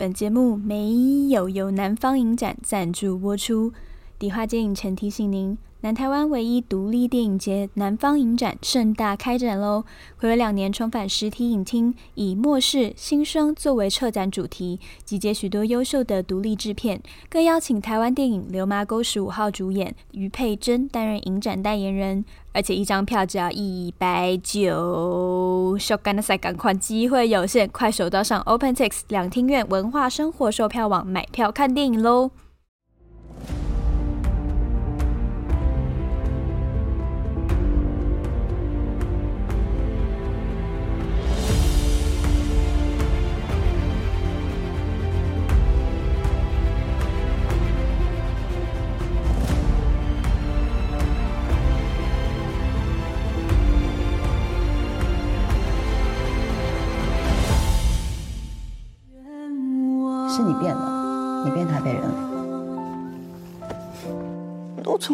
本节目没有由南方影展赞助播出。迪话街影城提醒您。南台湾唯一独立电影节南方影展盛大开展喽！暌违两年重返实体影厅，以末世新生作为策展主题，集结许多优秀的独立制片，更邀请台湾电影《流麻沟十五号》主演余佩真担任影展代言人，而且一张票只要一百九。小干的赛赶快，机会有限，快手到上 OpenTix 两厅院文化生活售票网买票看电影喽！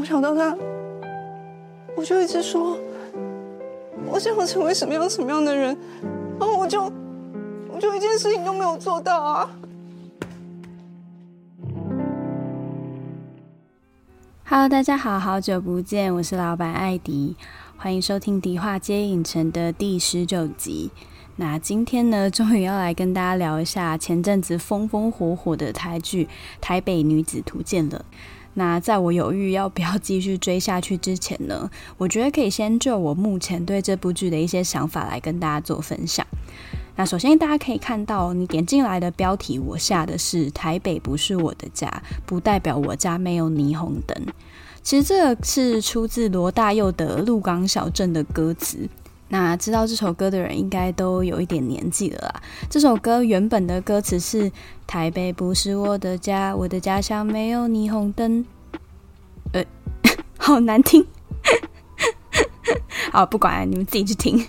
小到大，我就一直说，我想要成为什么样什么样的人，然后我就，我就一件事情都没有做到啊。Hello，大家好，好久不见，我是老板艾迪，欢迎收听迪化街影城的第十九集。那今天呢，终于要来跟大家聊一下前阵子风风火火的台剧《台北女子图鉴》了。那在我犹豫要不要继续追下去之前呢，我觉得可以先就我目前对这部剧的一些想法来跟大家做分享。那首先大家可以看到，你点进来的标题，我下的是“台北不是我的家，不代表我家没有霓虹灯”。其实这是出自罗大佑的《鹿港小镇》的歌词。那知道这首歌的人应该都有一点年纪了啦。这首歌原本的歌词是“台北不是我的家，我的家乡没有霓虹灯”，呃，好难听。好，不管你们自己去听。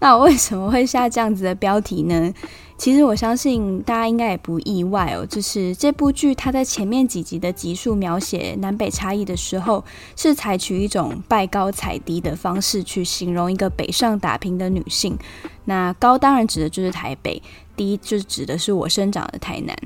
那我为什么会下这样子的标题呢？其实我相信大家应该也不意外哦，就是这部剧它在前面几集的集数描写南北差异的时候，是采取一种拜高踩低的方式去形容一个北上打拼的女性。那高当然指的就是台北，低就指的是我生长的台南。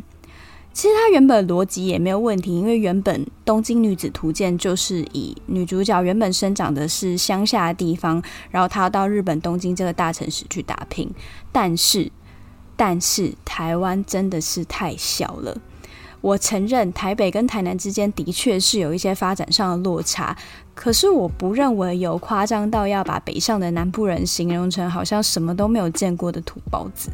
其实它原本逻辑也没有问题，因为原本《东京女子图鉴》就是以女主角原本生长的是乡下的地方，然后她要到日本东京这个大城市去打拼，但是。但是台湾真的是太小了，我承认台北跟台南之间的确是有一些发展上的落差，可是我不认为有夸张到要把北上的南部人形容成好像什么都没有见过的土包子，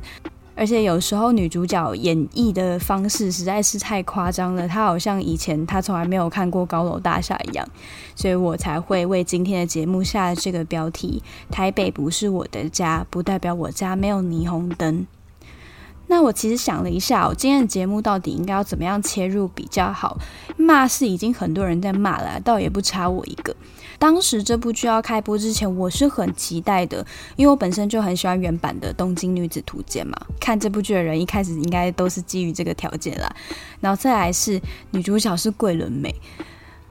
而且有时候女主角演绎的方式实在是太夸张了，她好像以前她从来没有看过高楼大厦一样，所以我才会为今天的节目下这个标题：台北不是我的家，不代表我家没有霓虹灯。那我其实想了一下，我今天的节目到底应该要怎么样切入比较好？骂是已经很多人在骂了，倒也不差我一个。当时这部剧要开播之前，我是很期待的，因为我本身就很喜欢原版的《东京女子图鉴》嘛。看这部剧的人一开始应该都是基于这个条件啦。然后再来是女主角是桂纶镁。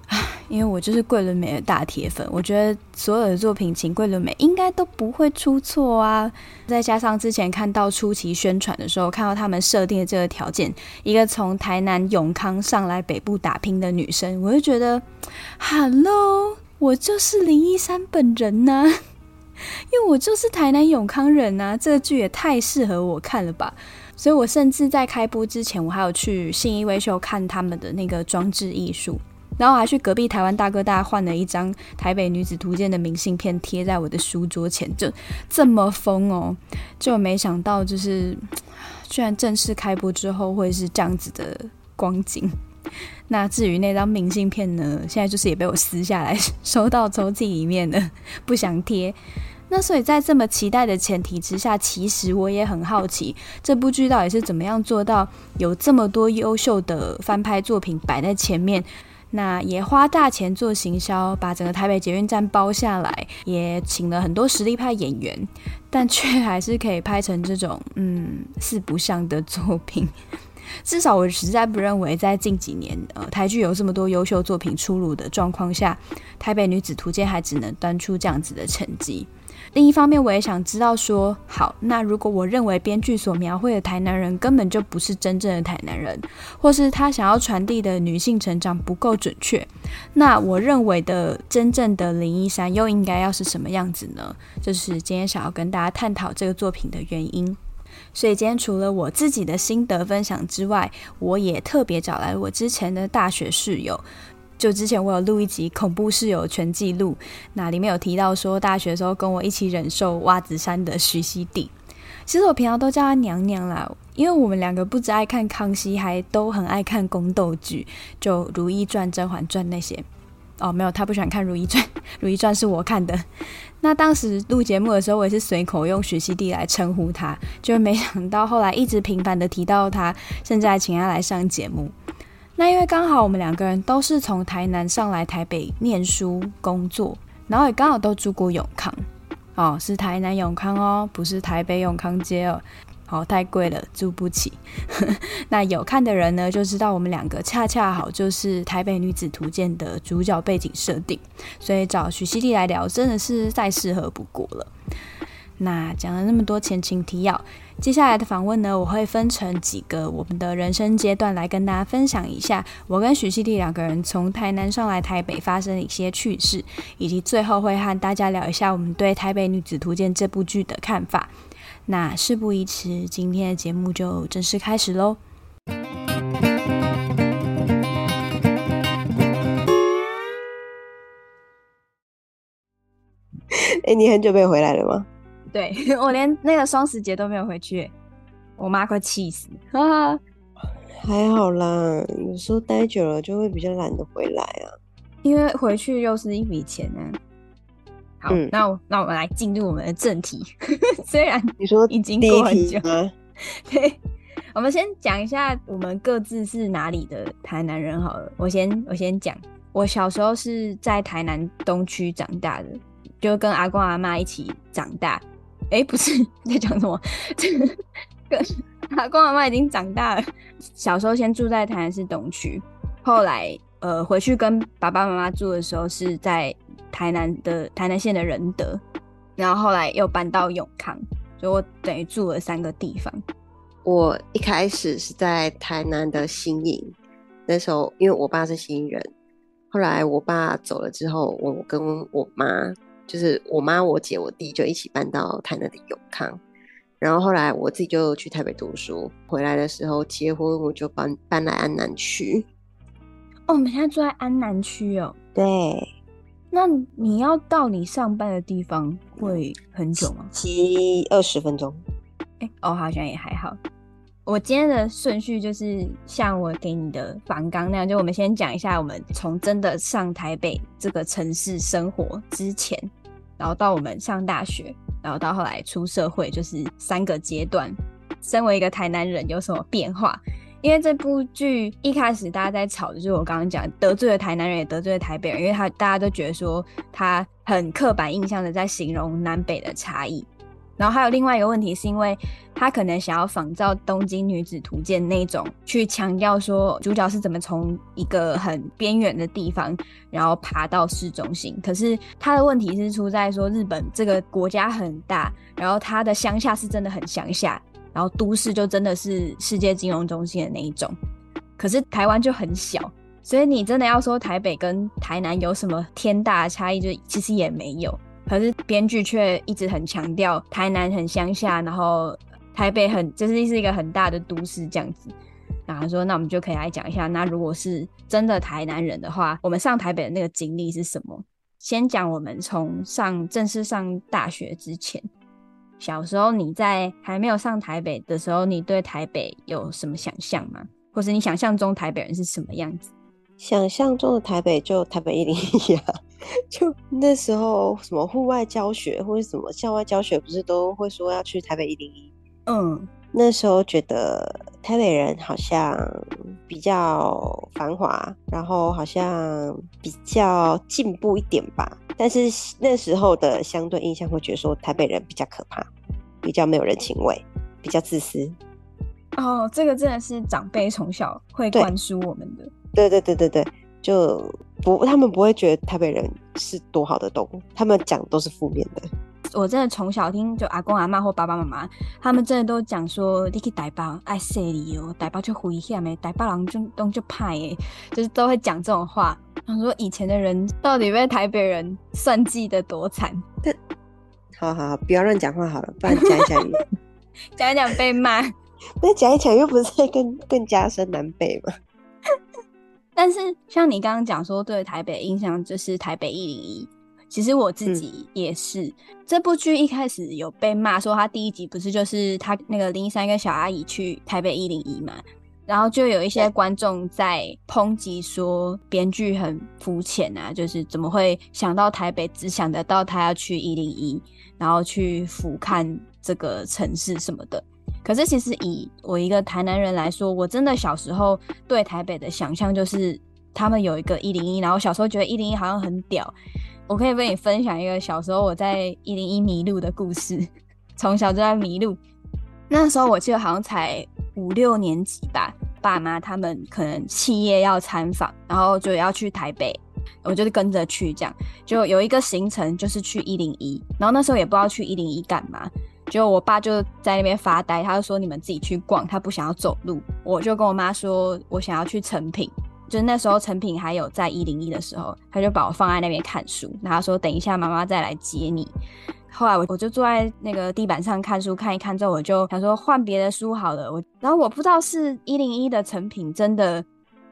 因为我就是桂纶镁的大铁粉，我觉得所有的作品请桂纶镁应该都不会出错啊。再加上之前看到初期宣传的时候，看到他们设定的这个条件，一个从台南永康上来北部打拼的女生，我就觉得，Hello，我就是林一山本人呐、因为我就是台南永康人呐、啊，这个剧也太适合我看了吧。所以我甚至在开播之前，我还有去信义威秀看他们的那个装置艺术。然后还去隔壁台湾大哥大换了一张《台北女子图鉴》的明信片贴在我的书桌前，就这么疯哦！就没想到，就是居然正式开播之后会是这样子的光景。那至于那张明信片呢，现在就是也被我撕下来收到抽屉里面了，不想贴。那所以在这么期待的前提之下，其实我也很好奇，这部剧到底是怎么样做到有这么多优秀的翻拍作品摆在前面。那也花大钱做行销，把整个台北捷运站包下来，也请了很多实力派演员，但却还是可以拍成这种嗯四不像的作品。至少我实在不认为，在近几年呃台剧有这么多优秀作品出炉的状况下，台北女子图鉴还只能端出这样子的成绩。另一方面，我也想知道说，好，那如果我认为编剧所描绘的台南人根本就不是真正的台南人，或是他想要传递的女性成长不够准确，那我认为的真正的林依珊又应该要是什么样子呢？这、是今天想要跟大家探讨这个作品的原因。所以今天除了我自己的心得分享之外，我也特别找来我之前的大学室友。就之前我有录一集恐怖室友全记录，那里面有提到说大学的时候跟我一起忍受袜子衫的徐熙娣，其实我平常都叫她娘娘啦，因为我们两个不止爱看康熙，还都很爱看宫斗剧，就《如懿传》《甄嬛传》那些。哦，没有，她不喜欢看《如懿传》，《如懿传》是我看的。那当时录节目的时候，我也是随口用徐熙娣来称呼她，就没想到后来一直频繁的提到她，甚至还请她来上节目。那因为刚好我们两个人都是从台南上来台北念书工作，然后也刚好都住过永康，哦，是台南永康哦，不是台北永康街哦，好，太贵了，住不起。那有看的人呢，就知道我们两个恰恰好就是《台北女子图鉴》的主角背景设定，所以找徐熙娣来聊真的是再适合不过了。那讲了那么多前情提要，接下来的访问呢，我会分成几个我们的人生阶段来跟大家分享一下，我跟徐熙娣两个人从台南上来台北发生的一些趣事，以及最后会和大家聊一下我们对《台北女子图鉴》这部剧的看法。那事不宜迟，今天的节目就正式开始喽。哎，你很久没有回来了吗？对，我连那个双十节都没有回去，我妈快气死。哈哈，还好啦，有时候待久了就会比较懒得回来啊。因为回去又是一笔钱呢。好，嗯、那我那我们来进入我们的正题。虽然你说已经过很久，对，我们先讲一下我们各自是哪里的台南人好了。我先我先讲，我小时候是在台南东区长大的，就跟阿公阿妈一起长大。哎，不是在讲什么？这个跟阿公阿妈已经长大了。小时候先住在台南市东区，后来呃回去跟爸爸妈妈住的时候是在台南的台南县的仁德，然后后来又搬到永康，所以我等于住了三个地方。我一开始是在台南的新营，那时候因为我爸是新营人，后来我爸走了之后，我跟我妈。就是我妈、我姐、我弟就一起搬到台南的永康，然后后来我自己就去台北读书，回来的时候结婚，我就搬搬来安南区。哦，我们现在住在安南区哦。对。那你要到你上班的地方会很久吗？骑二十分钟。哎、欸，哦，好像也还好。我今天的顺序就是像我给你的房纲那样，就我们先讲一下我们从真的上台北这个城市生活之前，然后到我们上大学，然后到后来出社会，就是三个阶段。身为一个台南人有什么变化？因为这部剧一开始大家在吵的就是我刚刚讲得罪了台南人，也得罪了台北人，因为他大家都觉得说他很刻板印象的在形容南北的差异。然后还有另外一个问题，是因为他可能想要仿照《东京女子图鉴》那种，去强调说主角是怎么从一个很边缘的地方，然后爬到市中心。可是他的问题是出在说，日本这个国家很大，然后他的乡下是真的很乡下，然后都市就真的是世界金融中心的那一种。可是台湾就很小，所以你真的要说台北跟台南有什么天大的差异，就其实也没有。可是编剧却一直很强调台南很乡下，然后台北很就是是一个很大的都市这样子。然后说，那我们就可以来讲一下，那如果是真的台南人的话，我们上台北的那个经历是什么？先讲我们从上正式上大学之前，小时候你在还没有上台北的时候，你对台北有什么想象吗？或是你想象中台北人是什么样子？想象中的台北就台北一零一啊，就那时候什么户外教学或者什么校外教学，不是都会说要去台北一零一？嗯，那时候觉得台北人好像比较繁华，然后好像比较进步一点吧。但是那时候的相对印象会觉得说台北人比较可怕，比较没有人情味，比较自私。哦，这个真的是长辈从小会灌输我们的。对对对对对，就不他们不会觉得台北人是多好的动物，他们讲都是负面的。我真的从小听就阿公阿妈或爸爸妈妈，他们真的都讲说，你去台北爱说你哦，台北就危险诶，台北人就东就派诶，就是都会讲这种话。他说以前的人到底被台北人算计的多惨？好好好，不要乱讲话好了，不然讲一讲，讲一讲被骂。那讲一讲又不是在更更加深南北吗？但是像你刚刚讲说，对台北印象就是台北一零一。其实我自己也是，嗯、这部剧一开始有被骂说，他第一集不是就是他那个林一山跟小阿姨去台北一零一嘛，然后就有一些观众在抨击说编剧很肤浅啊，就是怎么会想到台北只想得到他要去一零一，然后去俯瞰这个城市什么的。可是其实以我一个台南人来说，我真的小时候对台北的想象就是他们有一个一零一，然后小时候觉得一零一好像很屌。我可以跟你分享一个小时候我在一零一迷路的故事。从小就在迷路，那时候我记得好像才五六年级吧。爸妈他们可能企业要参访，然后就要去台北，我就是跟着去，这样就有一个行程就是去一零一。然后那时候也不知道去一零一干嘛，就我爸就在那边发呆，他就说你们自己去逛，他不想要走路。我就跟我妈说我想要去成品。就是那时候成品还有在一零一的时候，他就把我放在那边看书，然后说等一下妈妈再来接你。后来我我就坐在那个地板上看书，看一看之后，我就想说换别的书好了。我然后我不知道是一零一的成品真的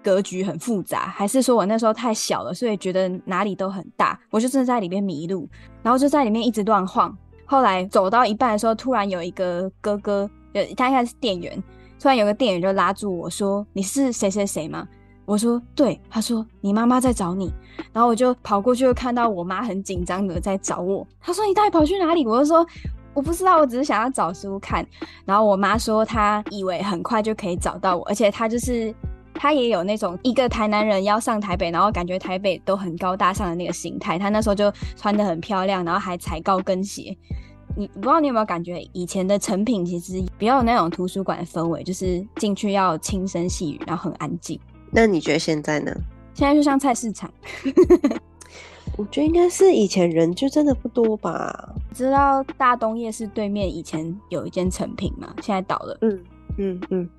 格局很复杂，还是说我那时候太小了，所以觉得哪里都很大。我就真的在里面迷路，然后就在里面一直乱晃。后来走到一半的时候，突然有一个哥哥，他应该是店员，突然有个店员就拉住我说：“你是谁谁谁吗？”我说对，他说你妈妈在找你，然后我就跑过去，就看到我妈很紧张的在找我。他说你到底跑去哪里？我就说我不知道，我只是想要找书看。然后我妈说她以为很快就可以找到我，而且她就是她也有那种一个台南人要上台北，然后感觉台北都很高大上的那个心态。他那时候就穿的很漂亮，然后还踩高跟鞋。你不知道你有没有感觉以前的成品其实比较有那种图书馆的氛围，就是进去要轻声细语，然后很安静。那你觉得现在呢？现在就像菜市场，我觉得应该是以前人就真的不多吧。知道大东夜市对面以前有一间成品嘛？现在倒了。嗯嗯嗯。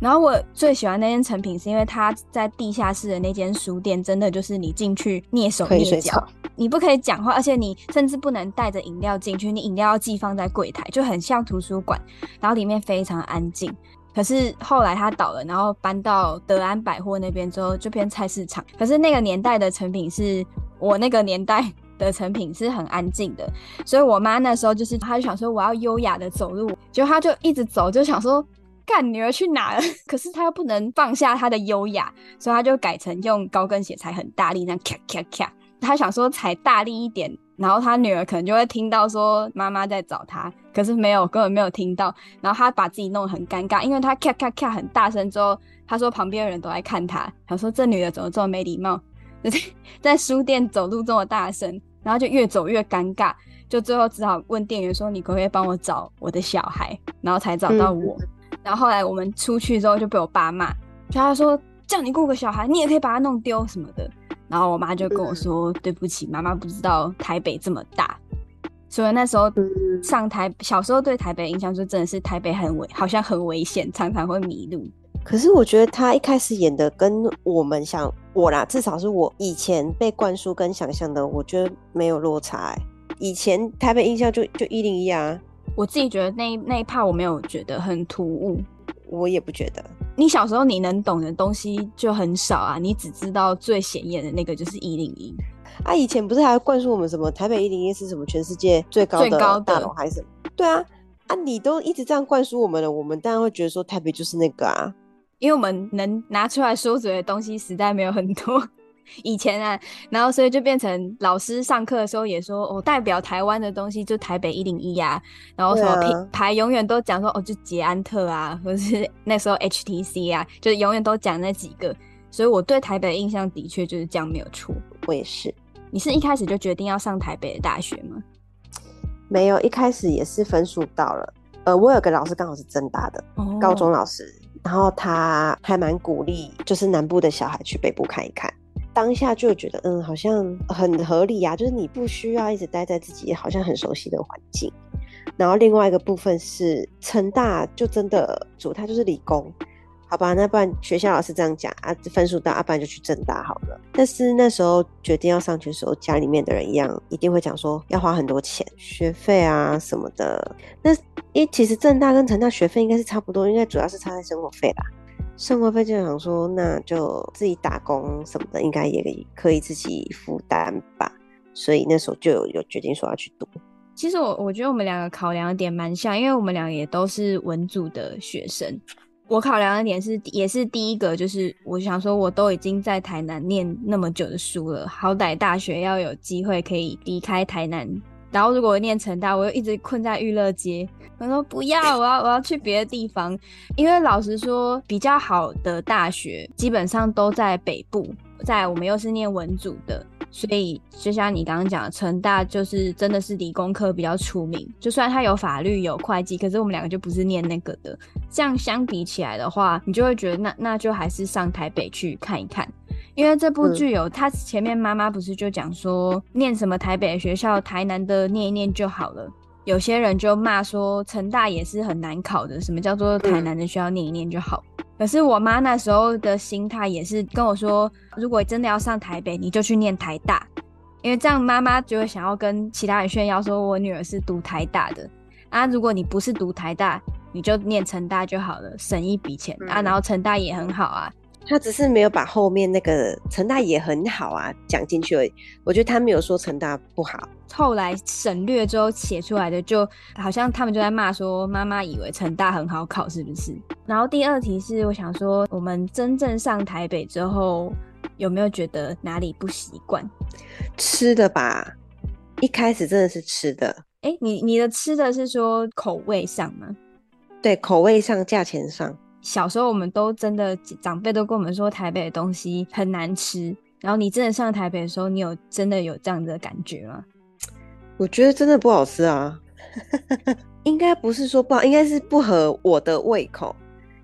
然后我最喜欢那间成品，是因为它在地下室的那间书店，真的就是你进去蹑手蹑脚，你不可以讲话，而且你甚至不能带着饮料进去，你饮料要寄放在柜台，就很像图书馆。然后里面非常安静。可是后来他倒了，然后搬到德安百货那边之后，就变菜市场。可是那个年代的成品是我那个年代的成品是很安静的，所以我妈那时候就是，她就想说我要优雅的走路，结果她就一直走，就想说干女儿去哪了？可是她又不能放下她的优雅，所以她就改成用高跟鞋踩很大力，那样咔咔咔。她想说踩大力一点。然后他女儿可能就会听到说妈妈在找他，可是没有，根本没有听到。然后他把自己弄得很尴尬，因为他咔咔咔很大声之后，他说旁边的人都在看他，他说这女的怎么这么没礼貌，就 是在书店走路这么大声，然后就越走越尴尬，就最后只好问店员说：“你可不可以帮我找我的小孩？”然后才找到我。嗯、然后后来我们出去之后就被我爸骂，就他说叫你雇个小孩，你也可以把他弄丢什么的。然后我妈就跟我说：“对不起，妈妈不知道台北这么大，所以那时候上台，小时候对台北的印象就真的是台北很危，好像很危险，常常会迷路。可是我觉得他一开始演的跟我们想我啦，至少是我以前被灌输跟想象的，我觉得没有落差欸。以前台北印象就就一零一啊，我自己觉得那那一 part 我没有觉得很突兀，我也不觉得。”你小时候你能懂的东西就很少啊，你只知道最显眼的那个就是一零一啊。以前不是还灌输我们什么台北一零一是什么全世界最高的大楼还是什么？对啊，啊你都一直这样灌输我们了，我们当然会觉得说台北就是那个啊，因为我们能拿出来说嘴的东西实在没有很多。以前啊，然后所以就变成老师上课的时候也说，哦，代表台湾的东西就台北一零一啊，然后什么品牌永远都讲说，哦，就捷安特啊，或是 那时候 HTC 啊，就永远都讲那几个，所以我对台北的印象的确就是这样，没有错。我也是。你是一开始就决定要上台北的大学吗？没有，一开始也是分数到了，呃，我有个老师刚好是政大的、哦、高中老师，然后他还蛮鼓励，就是南部的小孩去北部看一看。当下就觉得，嗯，好像很合理啊，就是你不需要一直待在自己好像很熟悉的环境。然后另外一个部分是成大就真的主，他就是理工。好吧，那不然学校老师这样讲啊，分数大，啊，不然就去政大好了。但是那时候决定要上去的时候，家里面的人一样一定会讲说要花很多钱，学费啊什么的。那因为其实政大跟成大学费应该是差不多，应该主要是差在生活费啦。生活费就想说，那就自己打工什么的，应该也可以自己负担吧。所以那时候就有有决定说要去读。其实我我觉得我们两个考量的点蛮像，因为我们两个也都是文组的学生。我考量的点是，也是第一个，就是我想说，我都已经在台南念那么久的书了，好歹大学要有机会可以离开台南。然后如果我念成大，我又一直困在育乐街，我说不要，我要我要去别的地方。因为老实说，比较好的大学基本上都在北部，在我们又是念文组的。所以，就像你刚刚讲的，成大就是真的是理工科比较出名。就算它有法律、有会计，可是我们两个就不是念那个的。这样相比起来的话，你就会觉得那那就还是上台北去看一看。因为这部剧有他前面妈妈不是就讲说，念什么台北的学校，台南的念一念就好了。有些人就骂说，成大也是很难考的，什么叫做台南的学校念一念就好？可是我妈那时候的心态也是跟我说，如果真的要上台北，你就去念台大，因为这样妈妈就会想要跟其他人炫耀，说我女儿是读台大的啊。如果你不是读台大，你就念成大就好了，省一笔钱啊。然后成大也很好啊。他只是没有把后面那个成大也很好啊讲进去而已。我觉得他没有说成大不好。后来省略之后写出来的，就好像他们就在骂说，妈妈以为成大很好考是不是？然后第二题是，我想说，我们真正上台北之后，有没有觉得哪里不习惯？吃的吧，一开始真的是吃的。哎、欸，你你的吃的是说口味上吗？对，口味上，价钱上。小时候我们都真的长辈都跟我们说台北的东西很难吃，然后你真的上台北的时候，你有真的有这样的感觉吗？我觉得真的不好吃啊，应该不是说不好，应该是不合我的胃口，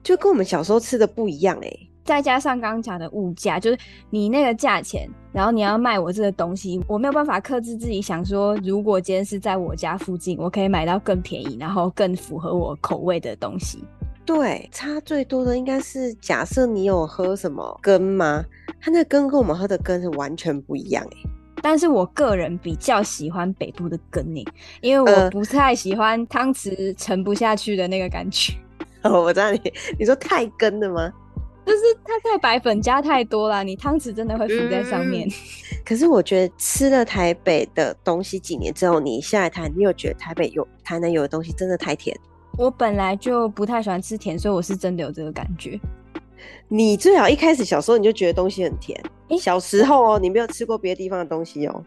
就跟我们小时候吃的不一样哎、欸。再加上刚刚讲的物价，就是你那个价钱，然后你要卖我这个东西，我没有办法克制自己想说，如果今天是在我家附近，我可以买到更便宜，然后更符合我口味的东西。对，差最多的应该是假设你有喝什么羹吗？它那羹跟我们喝的羹是完全不一样哎。但是我个人比较喜欢北部的羹诶，因为我不太喜欢汤匙沉不下去的那个感觉。哦，我知道你你说太羹的吗？就是它太白粉加太多了，你汤匙真的会浮在上面。嗯。可是我觉得吃了台北的东西几年之后，你下来台，你有觉得台北有台南有的东西真的太甜？我本来就不太喜欢吃甜，所以我是真的有这个感觉。你最好一开始小时候你就觉得东西很甜。欸、小时候哦、喔，你没有吃过别的地方的东西哦、喔。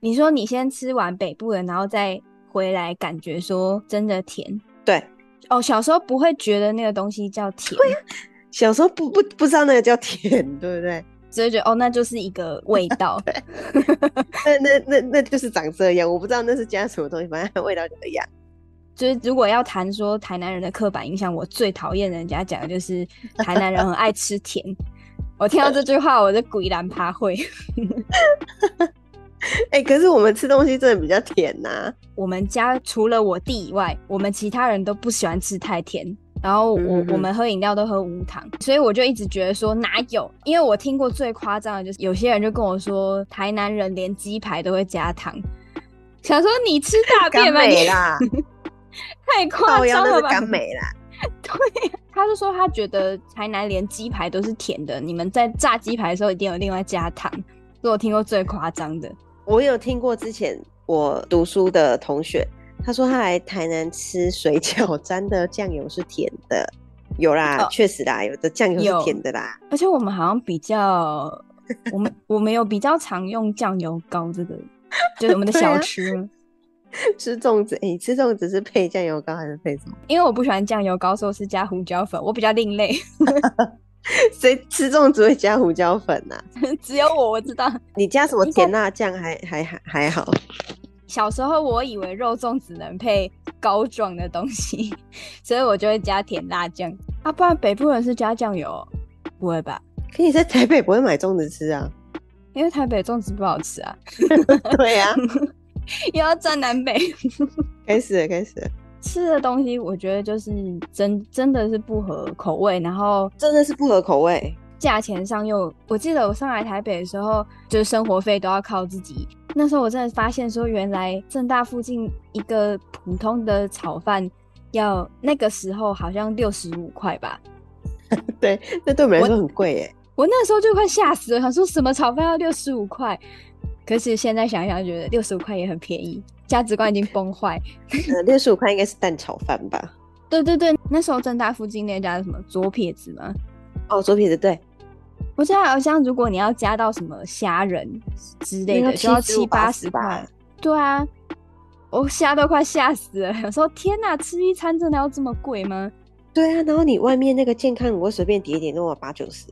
你说你先吃完北部的，然后再回来，感觉说真的甜。对，哦，小时候不会觉得那个东西叫甜。对呀、啊，小时候不不不知道那个叫甜，对不对？所以觉得哦，那就是一个味 道。那那那那就是长这样，我不知道那是加什么东西，反正味道就一样。就是如果要谈说台南人的刻板印象，我最讨厌人家讲的就是 台南人很爱吃甜。我听到这句话，我就鬼然趴会。哎、欸，可是我们吃东西真的比较甜呐、啊。我们家除了我弟以外，我们其他人都不喜欢吃太甜。然后我我们喝饮料都喝无糖，所以我就一直觉得说哪有？因为我听过最夸张的就是有些人就跟我说，台南人连鸡排都会加糖。想说你吃大便吗？啦。太 夸张了吧！干美啦，对，他是说他觉得台南连鸡排都是甜的，你们在炸鸡排的时候一定有另外加糖，是我听过最夸张的。我有听过之前我读书的同学，他说他来台南吃水饺，沾的酱油是甜的，有啦，确、哦、实啦，有的酱油是甜的啦。而且我们好像比较，我们我们有比较常用酱油膏这个，就是我们的小 吃。吃粽子，你、欸、吃粽子是配酱油膏还是配什么？因为我不喜欢酱油膏，所以是加胡椒粉。我比较另类，谁吃粽子会加胡椒粉呐、啊？只有我，我知道。你加什么甜辣酱还还还还好？小时候我以为肉粽只能配膏状的东西，所以我就会加甜辣酱。啊，不然北部人是加酱油？不会吧？可你在台北不会买粽子吃啊？因为台北粽子不好吃啊。对呀、啊，又要站南北。开始了，开始了。吃的东西，我觉得就是真真的是不合口味，然后真的是不合口味。价钱上又，我记得我上来台北的时候，就是生活费都要靠自己。那时候我真的发现说，原来正大附近一个普通的炒饭要那个时候好像六十五块吧？对，那对我们来说很贵耶。我那时候就快吓死了，想说什么炒饭要六十五块？可是现在想一想，觉得六十五块也很便宜，价值观已经崩坏。呃，六十五块应该是蛋炒饭吧？对对对，那时候正大附近那家什么左撇子吗？哦，左撇子对。我现在好像如果你要加到什么虾仁之类的，就要七八十块。对啊，我虾都快吓死了。有时候天哪，吃一餐真的要这么贵吗？对啊，然后你外面那个健康，我随便点一点都要八九十。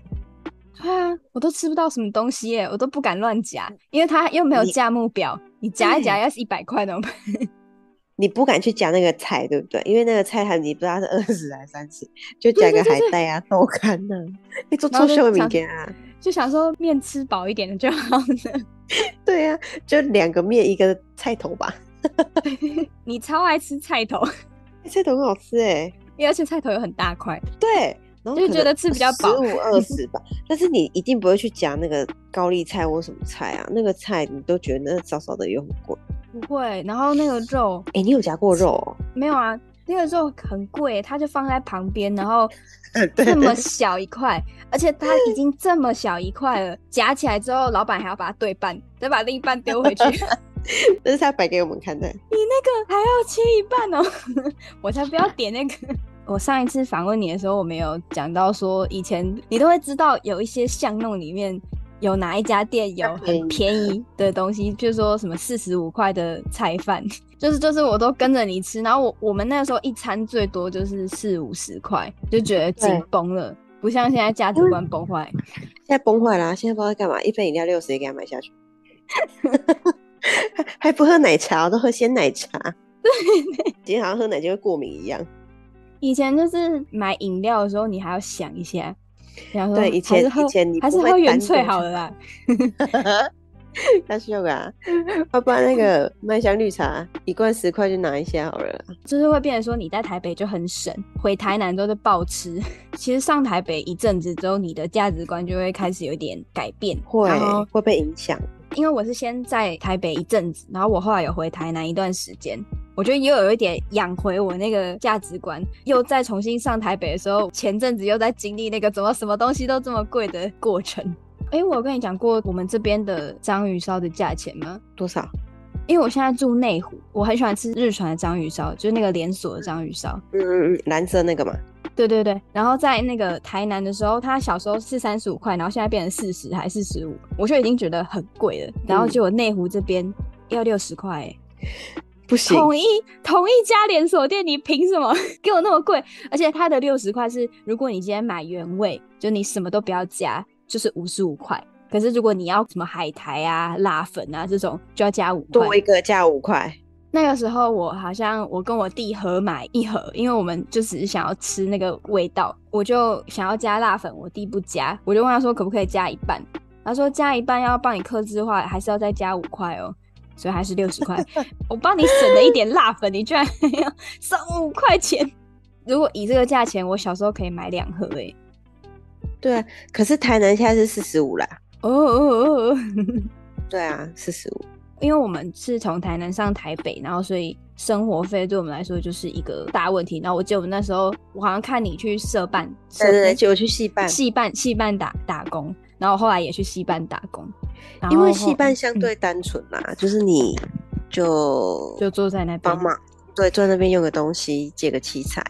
对啊，我都吃不到什么东西耶，我都不敢乱夹，因为它又没有价目表，你夹一夹要是一百块怎么办？你不敢去夹那个菜，对不对？因为那个菜还你不知道是二十还是三十，就夹个海带啊、豆干呐，你做做秀明天啊，就想说面吃饱一点的就好了。对、啊，就两个面一个菜头吧。你超爱吃菜头，菜头很好吃哎，因为而且菜头有很大块。对。然后就觉得吃比较饱，十五二十吧。但是你一定不会去夹那个高丽菜或什么菜啊，那个菜你都觉得那少少的又很贵。不会，然后那个肉，哎、欸，你有夹过肉、哦？没有啊，那个肉很贵，它就放在旁边，然后 这么小一块，而且它已经这么小一块了，夹起来之后，老板还要把它对半，再把另一半丢回去。这是他摆给我们看的。你那个还要切一半哦、喔，我才不要点那个。我上一次访问你的时候，我没有讲到说，以前你都会知道有一些巷弄里面有哪一家店有很便宜的东西，譬如说什么四十五块的菜饭，就是就是我都跟着你吃，然后我我们那个时候一餐最多就是四五十块，就觉得紧绷了，不像现在价值观崩坏、嗯，现在崩坏啦，现在不知道干嘛，一杯饮料六十也给他买下去，还不喝奶茶，我都喝鲜奶茶，对，今天好像喝奶就会过敏一样。以前就是买饮料的时候，你还要想一下，然后对，以前以前你还是喝原萃好了啦。他秀啊，爸爸那个 麦香绿茶一罐十块就拿一下好了。就是会变成说你在台北就很省，回台南都是暴吃。其实上台北一阵子之后，你的价值观就会开始有点改变，会会被影响。因为我是先在台北一阵子，然后我后来有回台南一段时间。我觉得又有一点养回我那个价值观，又再重新上台北的时候，前阵子又在经历那个怎么什么东西都这么贵的过程。哎、我有跟你讲过我们这边的章鱼烧的价钱吗？多少？因为我现在住内湖，我很喜欢吃日船的章鱼烧，就是那个连锁的章鱼烧。嗯嗯嗯，蓝色那个嘛。对对对。然后在那个台南的时候，他小时候是三十五块，然后现在变成四十还是四十五，我就已经觉得很贵了。然后结果内湖这边要六十块，哎。不行，统一同一家连锁店，你凭什么 给我那么贵？而且它的六十块是，如果你今天买原味，就你什么都不要加，就是五十五块。可是如果你要什么海苔啊、辣粉啊这种，就要加五块，多一个加五块。那个时候我好像我跟我弟合买一盒，因为我们就只是想要吃那个味道，我就想要加辣粉，我弟不加，我就问他说可不可以加一半，他说加一半要帮你克制的话，还是要再加五块哦。所以还是六十块，我帮你省了一点辣粉，你居然还要省五块钱。如果以这个价钱，我小时候可以买两盒诶。对啊，可是台南现在是四十五啦。哦哦哦哦，对啊，四十五。因为我们是从台南上台北，然后所以生活费对我们来说就是一个大问题。然后我记得我们那时候，我好像看你去社办，对对对，就我去戏办，戏办戏办打打工，然后后来也去戏办打工。因为戏办相对单纯嘛，嗯，就是你就就坐在那边帮忙，对，坐在那边用个东西，借个器材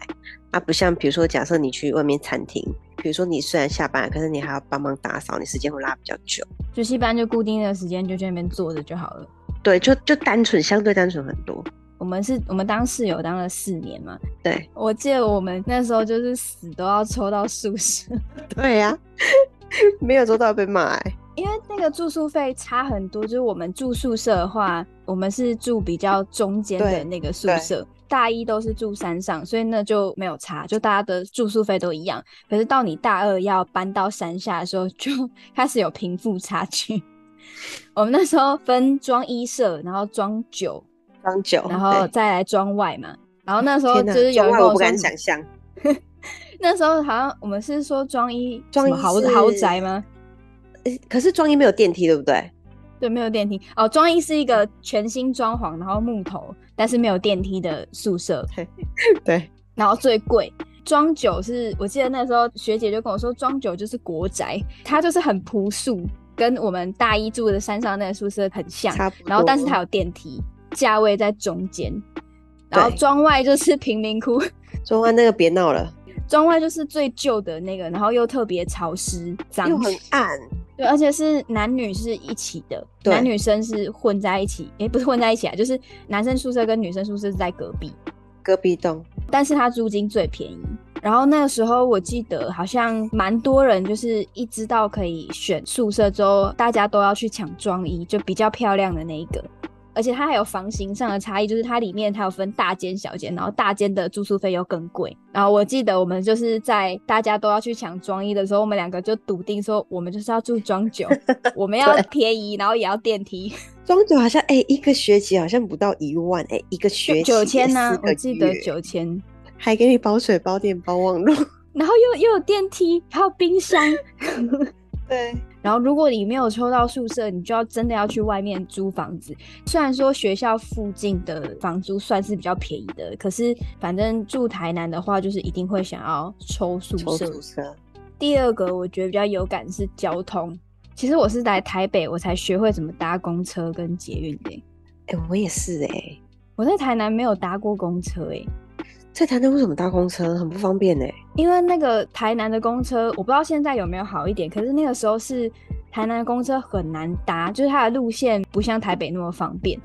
啊，不像比如说，假设你去外面餐厅，比如说你虽然下班，可是你还要帮忙打扫，你时间会拉比较久。就戏班就固定的时间就在那边坐着就好了。对，就就单纯，相对单纯很多。我们是我们当室友当了四年嘛，对，我记得我们那时候就是死都要抽到宿舍。对呀，啊，没有抽到被骂哎。因为那个住宿费差很多，就是我们住宿舍的话，我们是住比较中间的那个宿舍，大一都是住山上，所以那就没有差，就大家的住宿费都一样。可是到你大二要搬到山下的时候，就 开始有贫富差距。我们那时候分装一舍，然后装九，装九，然后再来装外嘛。然后那时候就是有人我不敢想象。那时候好像我们是说装一装豪豪宅吗？可是装一没有电梯，对不对？对，没有电梯。哦，装一是一个全新装潢，然后木头，但是没有电梯的宿舍。对。然后最贵。装九是我记得那时候学姐就跟我说，装九就是国宅，它就是很朴素，跟我们大一住的山上那个宿舍很像。然后但是它有电梯，价位在中间。然后庄外就是贫民窟。庄外那个别闹了。装外就是最旧的那个，然后又特别潮湿、脏，又很暗。对，而且是男女是一起的，男女生是混在一起。哎，不是混在一起啊，就是男生宿舍跟女生宿舍是在隔壁，隔壁栋。但是它租金最便宜。然后那个时候我记得好像蛮多人，就是一知道可以选宿舍之后，大家都要去抢装衣，就比较漂亮的那一个。而且它还有房型上的差异，就是它里面它有分大间、小间，然后大间的住宿费又更贵。然后我记得我们就是在大家都要去抢装一的时候，我们两个就笃定说，我们就是要住装九，我们要便宜，然后也要电梯。装九好像哎、欸，一个学期好像不到一万哎、欸，一个学期九千呢，我记得九千，还给你包水、包电、包网络，然后又又有电梯，还有冰箱。对。然后，如果你没有抽到宿舍，你就要真的要去外面租房子。虽然说学校附近的房租算是比较便宜的，可是反正住台南的话，就是一定会想要抽宿舍。抽宿舍。第二个我觉得比较有感是交通。其实我是来台北，我才学会怎么搭公车跟捷运的。哎、欸，我也是哎、欸，我在台南没有搭过公车哎、欸。在台南为什么搭公车很不方便呢？因为那个台南的公车，我不知道现在有没有好一点。可是那个时候是台南的公车很难搭，就是它的路线不像台北那么方便。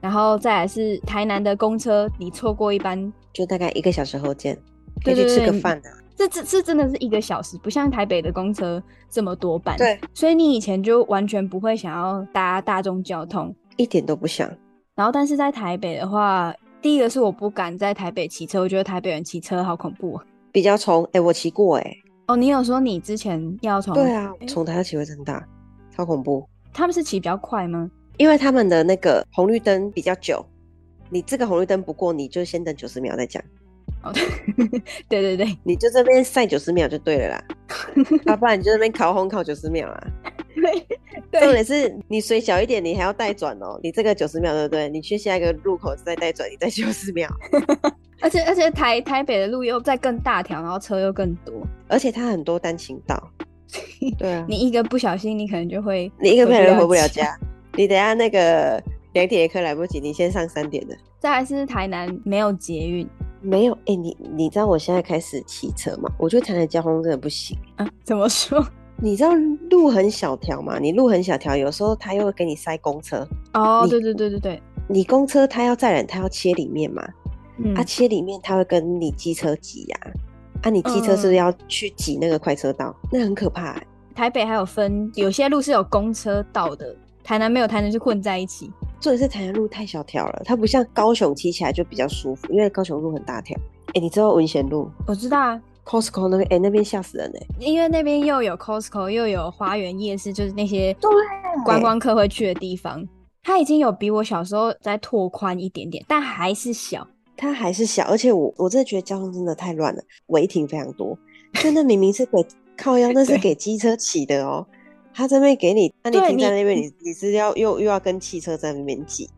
然后再来是台南的公车，你错过一班就大概一个小时后见，可以去吃个饭啊。这这这真的是一个小时，不像台北的公车这么多班。对，所以你以前就完全不会想要搭大众交通，一点都不想。然后但是在台北的话。第一个是我不敢在台北骑车，我觉得台北人骑车好恐怖，比较冲。哎、欸，我骑过哎、欸。哦，你有说你之前要从？对啊，从台北骑回政大，超恐怖。他们是骑比较快吗？因为他们的那个红绿灯比较久，你这个红绿灯不过，你就先等九十秒再讲。哦，对 对对，你就这边晒九十秒就对了啦，要、啊、不然你就这边烤红烤九十秒啊。对，重点是你水小一点，你还要带转哦。你这个九十秒对不对？你去下一个路口再带转，你再九十秒。而且而且台台北的路又再更大条，然后车又更多，而且它很多单行道。对啊，你一个不小心，你可能就会你一个不小心回不了家。你等下那个两点的课来不及，你先上三点的。再来是台南没有捷运，没有。哎、欸，你你知道我现在开始骑车吗？我觉得台南交通真的不行啊。怎么说？你知道路很小条嘛？你路很小条，有时候他又会给你塞公车。哦，对对对对对，你公车他要载人，他要切里面嘛？嗯，啊，切里面他会跟你机车挤呀、啊，啊，你机车是不是要去挤那个快车道？嗯、那很可怕、欸。台北还有分，有些路是有公车道的，台南没有，台南就混在一起。重点是台南路太小条了，它不像高雄骑起来就比较舒服，因为高雄路很大条。哎、欸，你知道文贤路？我知道啊。Costco 那边，哎、欸，那边吓死人哎、欸！因为那边又有 Costco，又有花园夜市，就是那些观光客会去的地方。它已经有比我小时候再拓宽一点点，但还是小。它还是小，而且我我真的觉得交通真的太乱了，违停非常多。真的明明是给靠腰，那是 给机车骑的哦、喔。他这边给你，那你停在那边，你你是要又又要跟汽车在那边挤，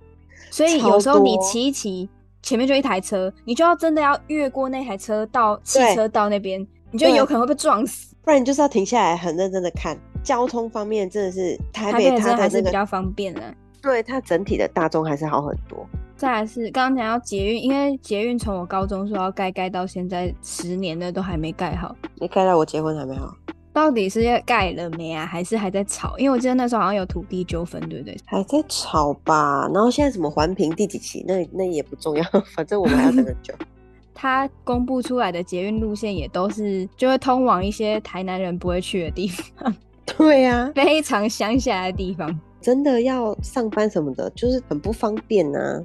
所以有时候你骑一骑。前面就一台车，你就要真的要越过那台车到汽车道那边，你就有可能会被撞死。不然你就是要停下来，很认真的看。交通方面真的是台北，它还是比较方便的。对，它整体的大众还是好很多。再来是刚刚讲到捷运，因为捷运从我高中说要盖盖到现在十年了，都还没盖好。你盖到我结婚还没好。到底是要盖了没啊，还是还在吵？因为我记得那时候好像有土地纠纷，对不对？还在吵吧。然后现在什么环评第几期，那那也不重要，反正我们还要等很久。他公布出来的捷运路线也都是就会通往一些台南人不会去的地方。对呀、啊，非常乡下的地方，真的要上班什么的，就是很不方便呐、啊。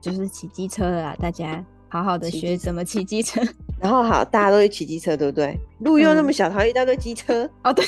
就是骑机车的啦，大家。好好的学怎么骑机车，然后好，大家都会骑机车，对不对？路又那么小，还一大堆机车。哦，对，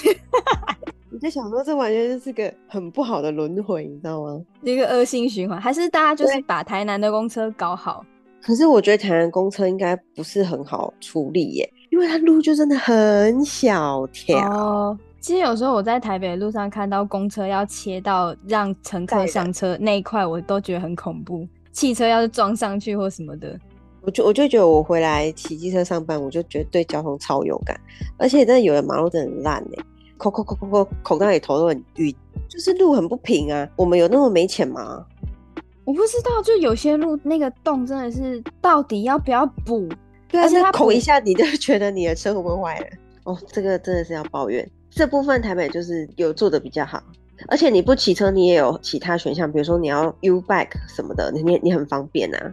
我就想说，这完全就是个很不好的轮回，你知道吗？一个恶性循环，还是大家就是把台南的公车搞好？可是我觉得台南公车应该不是很好处理耶，因为它路就真的很小条。哦，其实有时候我在台北的路上看到公车要切到让乘客上车那一块，我都觉得很恐怖。汽车要是撞上去或什么的，我就我就觉得我回来骑机车上班，我就觉得对交通超有感，而且真的有的马路真的很烂哎，口口口口口，口袋里头都很晕，就是路很不平啊。我们有那么没钱吗？我不知道，就有些路那个洞真的是到底要不要补？对啊，而且它孔一下，你就 觉得你的车会不会坏了？哦，这个真的是要抱怨。这部分台北就是有做的比较好，而且你不骑车，你也有其他选项，比如说你要 U bike 什么的，你你很方便啊。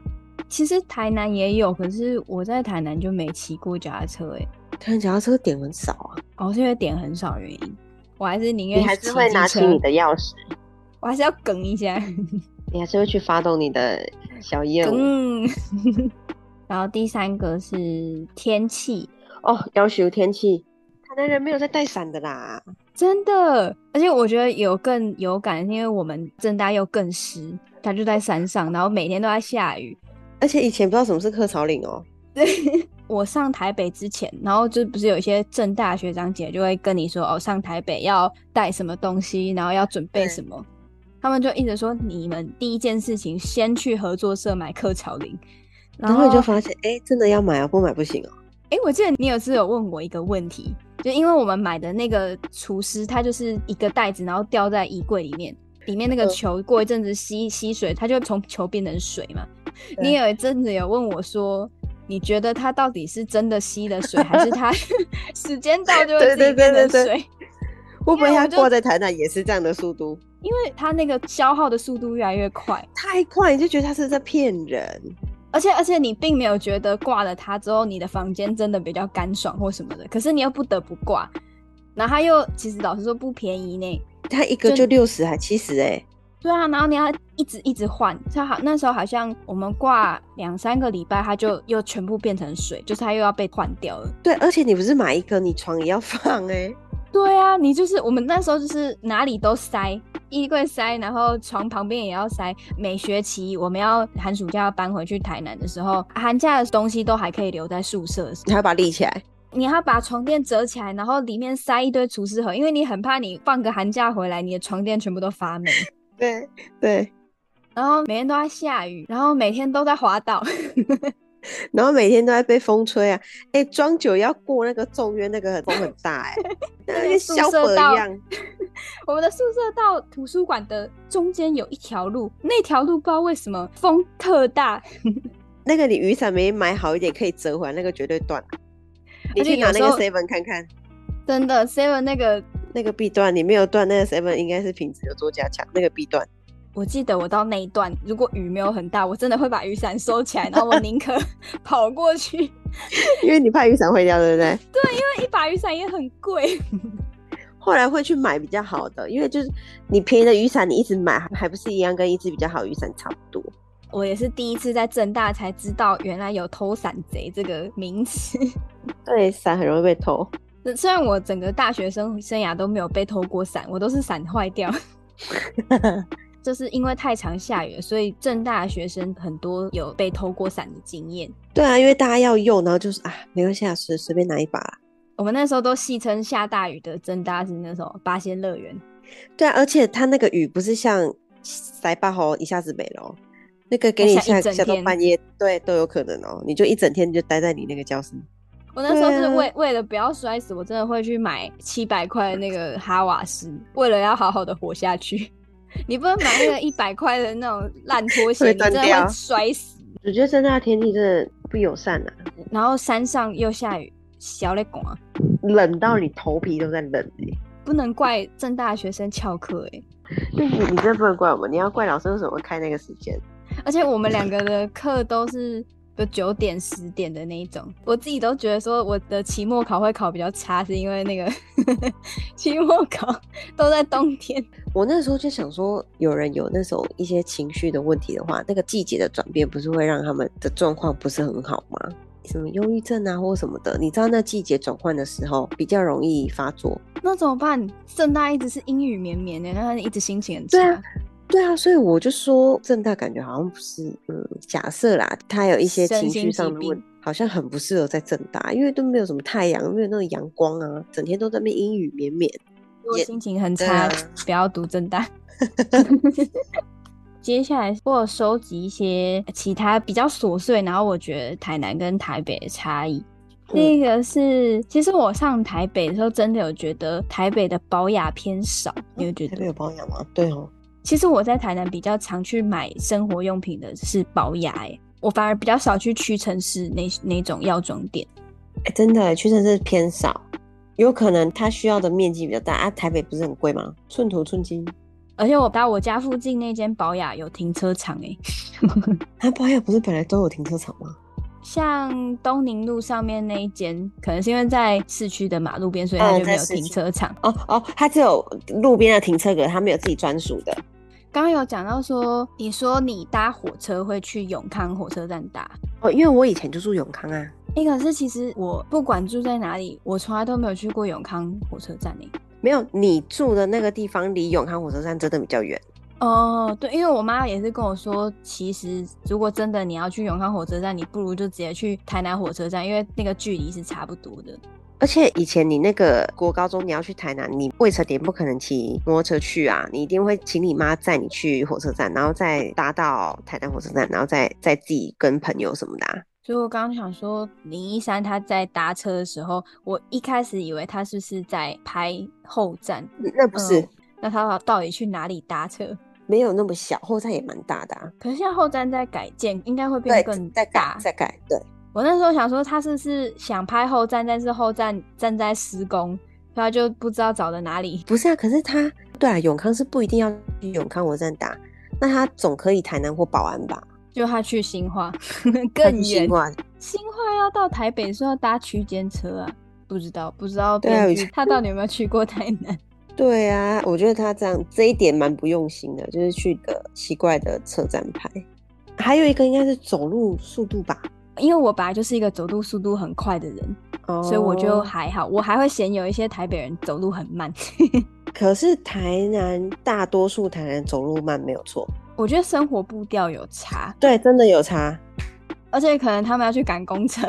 其实台南也有，可是我在台南就没骑过脚踏车哎。台南脚踏车点很少啊，哦，是因为点很少原因。我还是宁愿你还是会拿起你的钥匙，我还是要梗一下。你还是会去发动你的小业务。嗯，然后第三个是天气哦，要求天气，台南人没有在带伞的啦，真的。而且我觉得有更有感，因为我们正大又更湿，他就在山上，然后每天都在下雨。而且以前不知道什么是客草岭哦。对，我上台北之前，然后就不是有一些正大学长姐就会跟你说哦，上台北要带什么东西，然后要准备什么。他们就一直说，你们第一件事情先去合作社买客草林，然后你就发现，哎、欸，真的要买啊，不买不行哦、喔。哎、欸，我记得你有次有问我一个问题，就因为我们买的那个厨师，它就是一个袋子，然后吊在衣柜里面，里面那个球过一阵子吸吸水，它就从球变成水嘛。你有一阵子有问我说，你觉得它到底是真的吸了水，还是它 时间到就会自己变成水？会不会它挂在台南也是这样的速度？因为它那个消耗的速度越来越快，太快你就觉得它是在骗人，而且而且你并没有觉得挂了它之后你的房间真的比较干爽或什么的，可是你又不得不挂，然后它又其实老实说不便宜呢，它一个就六十还七十哎，对啊，然后你要一直一直换，它好那时候好像我们挂两三个礼拜它就又全部变成水，就是它又要被换掉了。对，而且你不是买一个你床也要放哎，对啊，你就是我们那时候就是哪里都塞。衣柜塞，然后床旁边也要塞。每学期我们要寒暑假要搬回去台南的时候，寒假的东西都还可以留在宿舍。你还要把它立起来，你还要把床垫折起来，然后里面塞一堆厨师盒，因为你很怕你放个寒假回来，你的床垫全部都发霉。对对。然后每天都在下雨，然后每天都在滑倒。然后每天都在被风吹啊！哎、欸，装久要过那个仲约，那个风很大哎、欸，那跟小河一样。我们的宿舍到图书馆的中间有一条路，那条路不知道为什么风特大。那个你雨伞没买好一点，可以折回来，那个绝对断。你去拿那个 seven 看看，真的 seven 那个那个必断，你没有断，那个 seven 应该是品质有做加强，那个必断。我记得我到那一段，如果雨没有很大，我真的会把雨伞收起来，然后我宁可 跑过去，因为你怕雨伞会掉，对不对？对，因为一把雨伞也很贵。后来会去买比较好的，因为就是你便宜的雨伞，你一直买还不是一样，跟一支比较好雨伞差不多。我也是第一次在正大才知道，原来有偷伞贼这个名词。对，伞很容易被偷。虽然我整个大学生生涯都没有被偷过伞，我都是伞坏掉。就是因为太常下雨了，所以正大的学生很多有被偷过伞的经验。对啊，因为大家要用，然后就是啊，没关系啊，随随便拿一把。我们那时候都戏称下大雨的正大是那时候八仙乐园。对啊，而且它那个雨不是像塞巴侯一下子没了，那个给你下下到半夜，对，都有可能哦。你就一整天就待在你那个教室。我那时候是为、啊、为了不要摔死，我真的会去买七百块的那个哈瓦斯，为了要好好的活下去。你不能买那个 一百块的那种烂拖鞋，你真的会摔死。我觉得现在的天气真的不友善啊。然后山上又下雨，小雷公啊，冷到你头皮都在冷。不能怪正大学生翘课 哎，你你真的不能怪我们，你要怪老师为什么会开那个时间。而且我们两个的课都是。就九点十点的那一种，我自己都觉得说我的期末考会考比较差，是因为那个 期末考都在冬天。我那时候就想说，有人有那种一些情绪的问题的话，那个季节的转变不是会让他们的状况不是很好吗？什么忧郁症啊或什么的，你知道那季节转换的时候比较容易发作。那怎么办？盛大一直是阴雨绵绵的，那他一直心情很差。对啊，对啊，所以我就说正大感觉好像不是，嗯，假设啦，他有一些情绪上的问题，好像很不适合在正大，因为都没有什么太阳，没有那种阳光啊，整天都在那边阴雨绵绵。我心情很差，不要读正大。接下来我有收集一些其他比较琐碎，然后我觉得台南跟台北的差异。那、嗯、个是，其实我上台北的时候，真的有觉得台北的保养偏少。你有觉得？台北有保养吗？对哦。其实我在台南比较常去买生活用品的是宝雅，哎，我反而比较少去屈臣氏那那种药妆店。哎，真的，屈臣氏偏少，有可能它需要的面积比较大啊。台北不是很贵吗？寸土寸金。而且我到我家附近那间宝雅有停车场哎，它宝雅不是本来都有停车场吗？像东宁路上面那一间，可能是因为在市区的马路边，所以它就没有停车场。哦哦，它只有路边的停车格，它没有自己专属的。刚刚有讲到说，你说你搭火车会去永康火车站搭哦，因为我以前就住永康啊。哎、欸，可是其实我不管住在哪里，我从来都没有去过永康火车站呢。没有，你住的那个地方离永康火车站真的比较远哦。对，因为我妈也是跟我说，其实如果真的你要去永康火车站，你不如就直接去台南火车站，因为那个距离是差不多的。而且以前你那个国高中你要去台南，你未成年不可能骑摩托车去啊，你一定会请你妈载你去火车站，然后再搭到台南火车站，然后再再自己跟朋友什么的啊。所以我刚刚想说，林一山他在搭车的时候，我一开始以为他是不是在拍后站？那不是，嗯，那他到底去哪里搭车？没有那么小，后站也蛮大的啊。可是现在后站在改建，应该会变更大。再改，再改。对，我那时候想说，他是不是想拍后站，但是后站正在施工，所以他就不知道找的哪里。不是啊，可是他对啊，永康是不一定要去永康火车站打，那他总可以台南或保安吧？就他去新化更远，新化新化要到台北是要搭区间车啊？不知道，不知道。对啊，他到底有没有去过台南？对啊，我觉得他这样这一点蛮不用心的，就是去个奇怪的车站拍。还有一个应该是走路速度吧，因为我本来就是一个走路速度很快的人，oh. 所以我就还好。我还会嫌有一些台北人走路很慢，可是台南大多数台南人走路慢没有错。我觉得生活步调有差，对，真的有差，而且可能他们要去赶公车，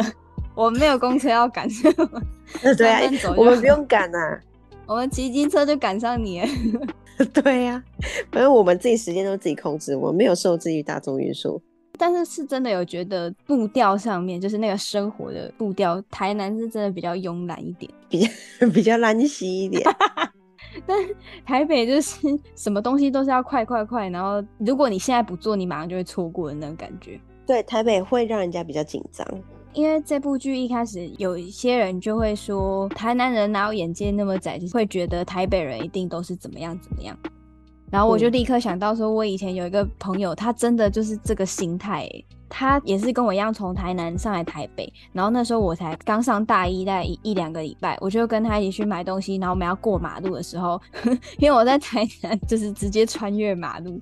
我们没有公车要赶，对啊，我们不用赶啊，我们骑机车就赶上你，对呀、啊，反正我们自己时间都自己控制，我们没有受制于大众运输，但是是真的有觉得步调上面，就是那个生活的步调，台南是真的比较慵懒一点，比较 比较懒兮一点。但台北就是 什么东西都是要快快快，然后如果你现在不做，你马上就会错过的那种感觉。对，台北会让人家比较紧张，因为这部剧一开始有一些人就会说，台南人哪有眼界那么窄，就会觉得台北人一定都是怎么样怎么样。然后我就立刻想到说，我以前有一个朋友，他真的就是这个心态、欸。他也是跟我一样从台南上来台北，然后那时候我才刚上大一，大概一一两个礼拜，我就跟他一起去买东西。然后我们要过马路的时候，因为我在台南就是直接穿越马路，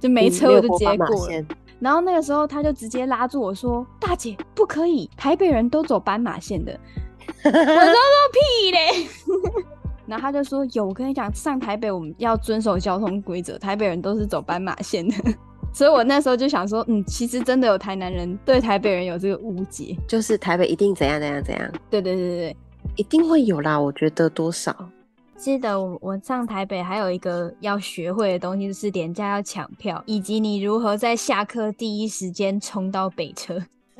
就没车我就直接过了。然后那个时候他就直接拉住我说：“大姐不可以，台北人都走斑马线的。”我说说屁嘞！然后他就说：“有，我跟你讲，上台北我们要遵守交通规则，台北人都是走斑马线的。”所以我那时候就想说，嗯，其实真的有台南人对台北人有这个误解，就是台北一定怎样怎样怎样。对对对对对，一定会有啦，我觉得多少。记得我我上台北还有一个要学会的东西，就是廉价要抢票，以及你如何在下课第一时间冲到北车。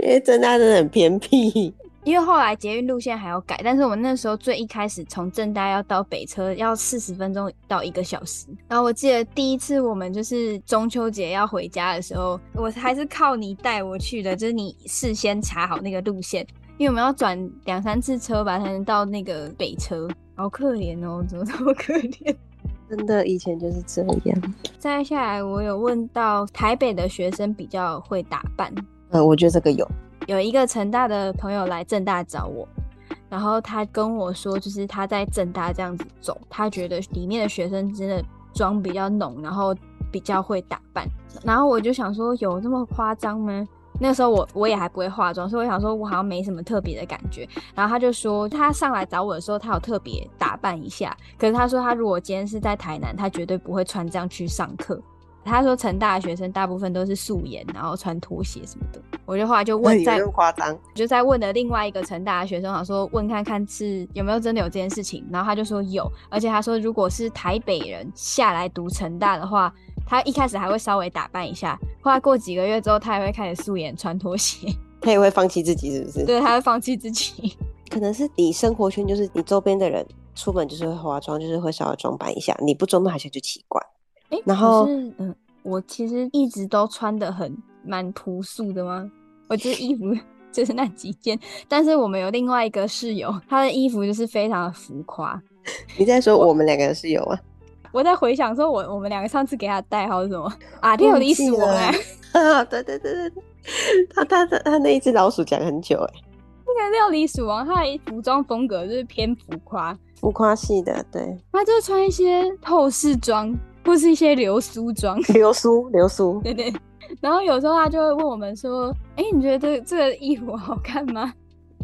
因为真大真的很偏僻。因为后来捷运路线还要改，但是我们那时候最一开始从正大要到北车要四十分钟到一个小时。然后我记得第一次我们就是中秋节要回家的时候，我还是靠你带我去的，就是你事先查好那个路线，因为我们要转两三次车吧才能到那个北车。好可怜哦，怎么这么可怜？真的以前就是这样。再下来，我有问到台北的学生比较会打扮，呃，我觉得这个有。有一个成大的朋友来政大找我，然后他跟我说，就是他在政大这样子走，他觉得里面的学生真的妆比较浓，然后比较会打扮。然后我就想说，有这么夸张吗？那时候我我也还不会化妆，所以我想说我好像没什么特别的感觉。然后他就说他上来找我的时候，他有特别打扮一下。可是他说他如果今天是在台南，他绝对不会穿这样去上课。他说成大的学生大部分都是素颜，然后穿拖鞋什么的。我就后来就问在，在夸张，就在问了另外一个成大的学生，想说问看看是有没有真的有这件事情。然后他就说有，而且他说如果是台北人下来读成大的话，他一开始还会稍微打扮一下，后来过几个月之后，他也会开始素颜穿拖鞋。他也会放弃自己，是不是？对，他会放弃自己。可能是你生活圈，就是你周边的人出门就是会化妆，就是会稍微装扮一下。你不装扮，好像就奇怪。然后嗯。我其实一直都穿的很蛮朴素的吗？我觉得 衣服就是那几件，但是我们有另外一个室友，他的衣服就是非常的浮夸。你在说我们两个室友啊？我在回想说我，我我们两个上次给他代号是什么？啊，六里鼠哎！对对对对，他他他他那一只老鼠讲很久哎。那个料理鼠王，他的服装风格就是偏浮夸，浮夸系的，对。他就穿一些透视装。或是一些流苏装，流苏流苏，对对。然后有时候他就会问我们说：“哎、欸，你觉得这这个衣服好看吗？”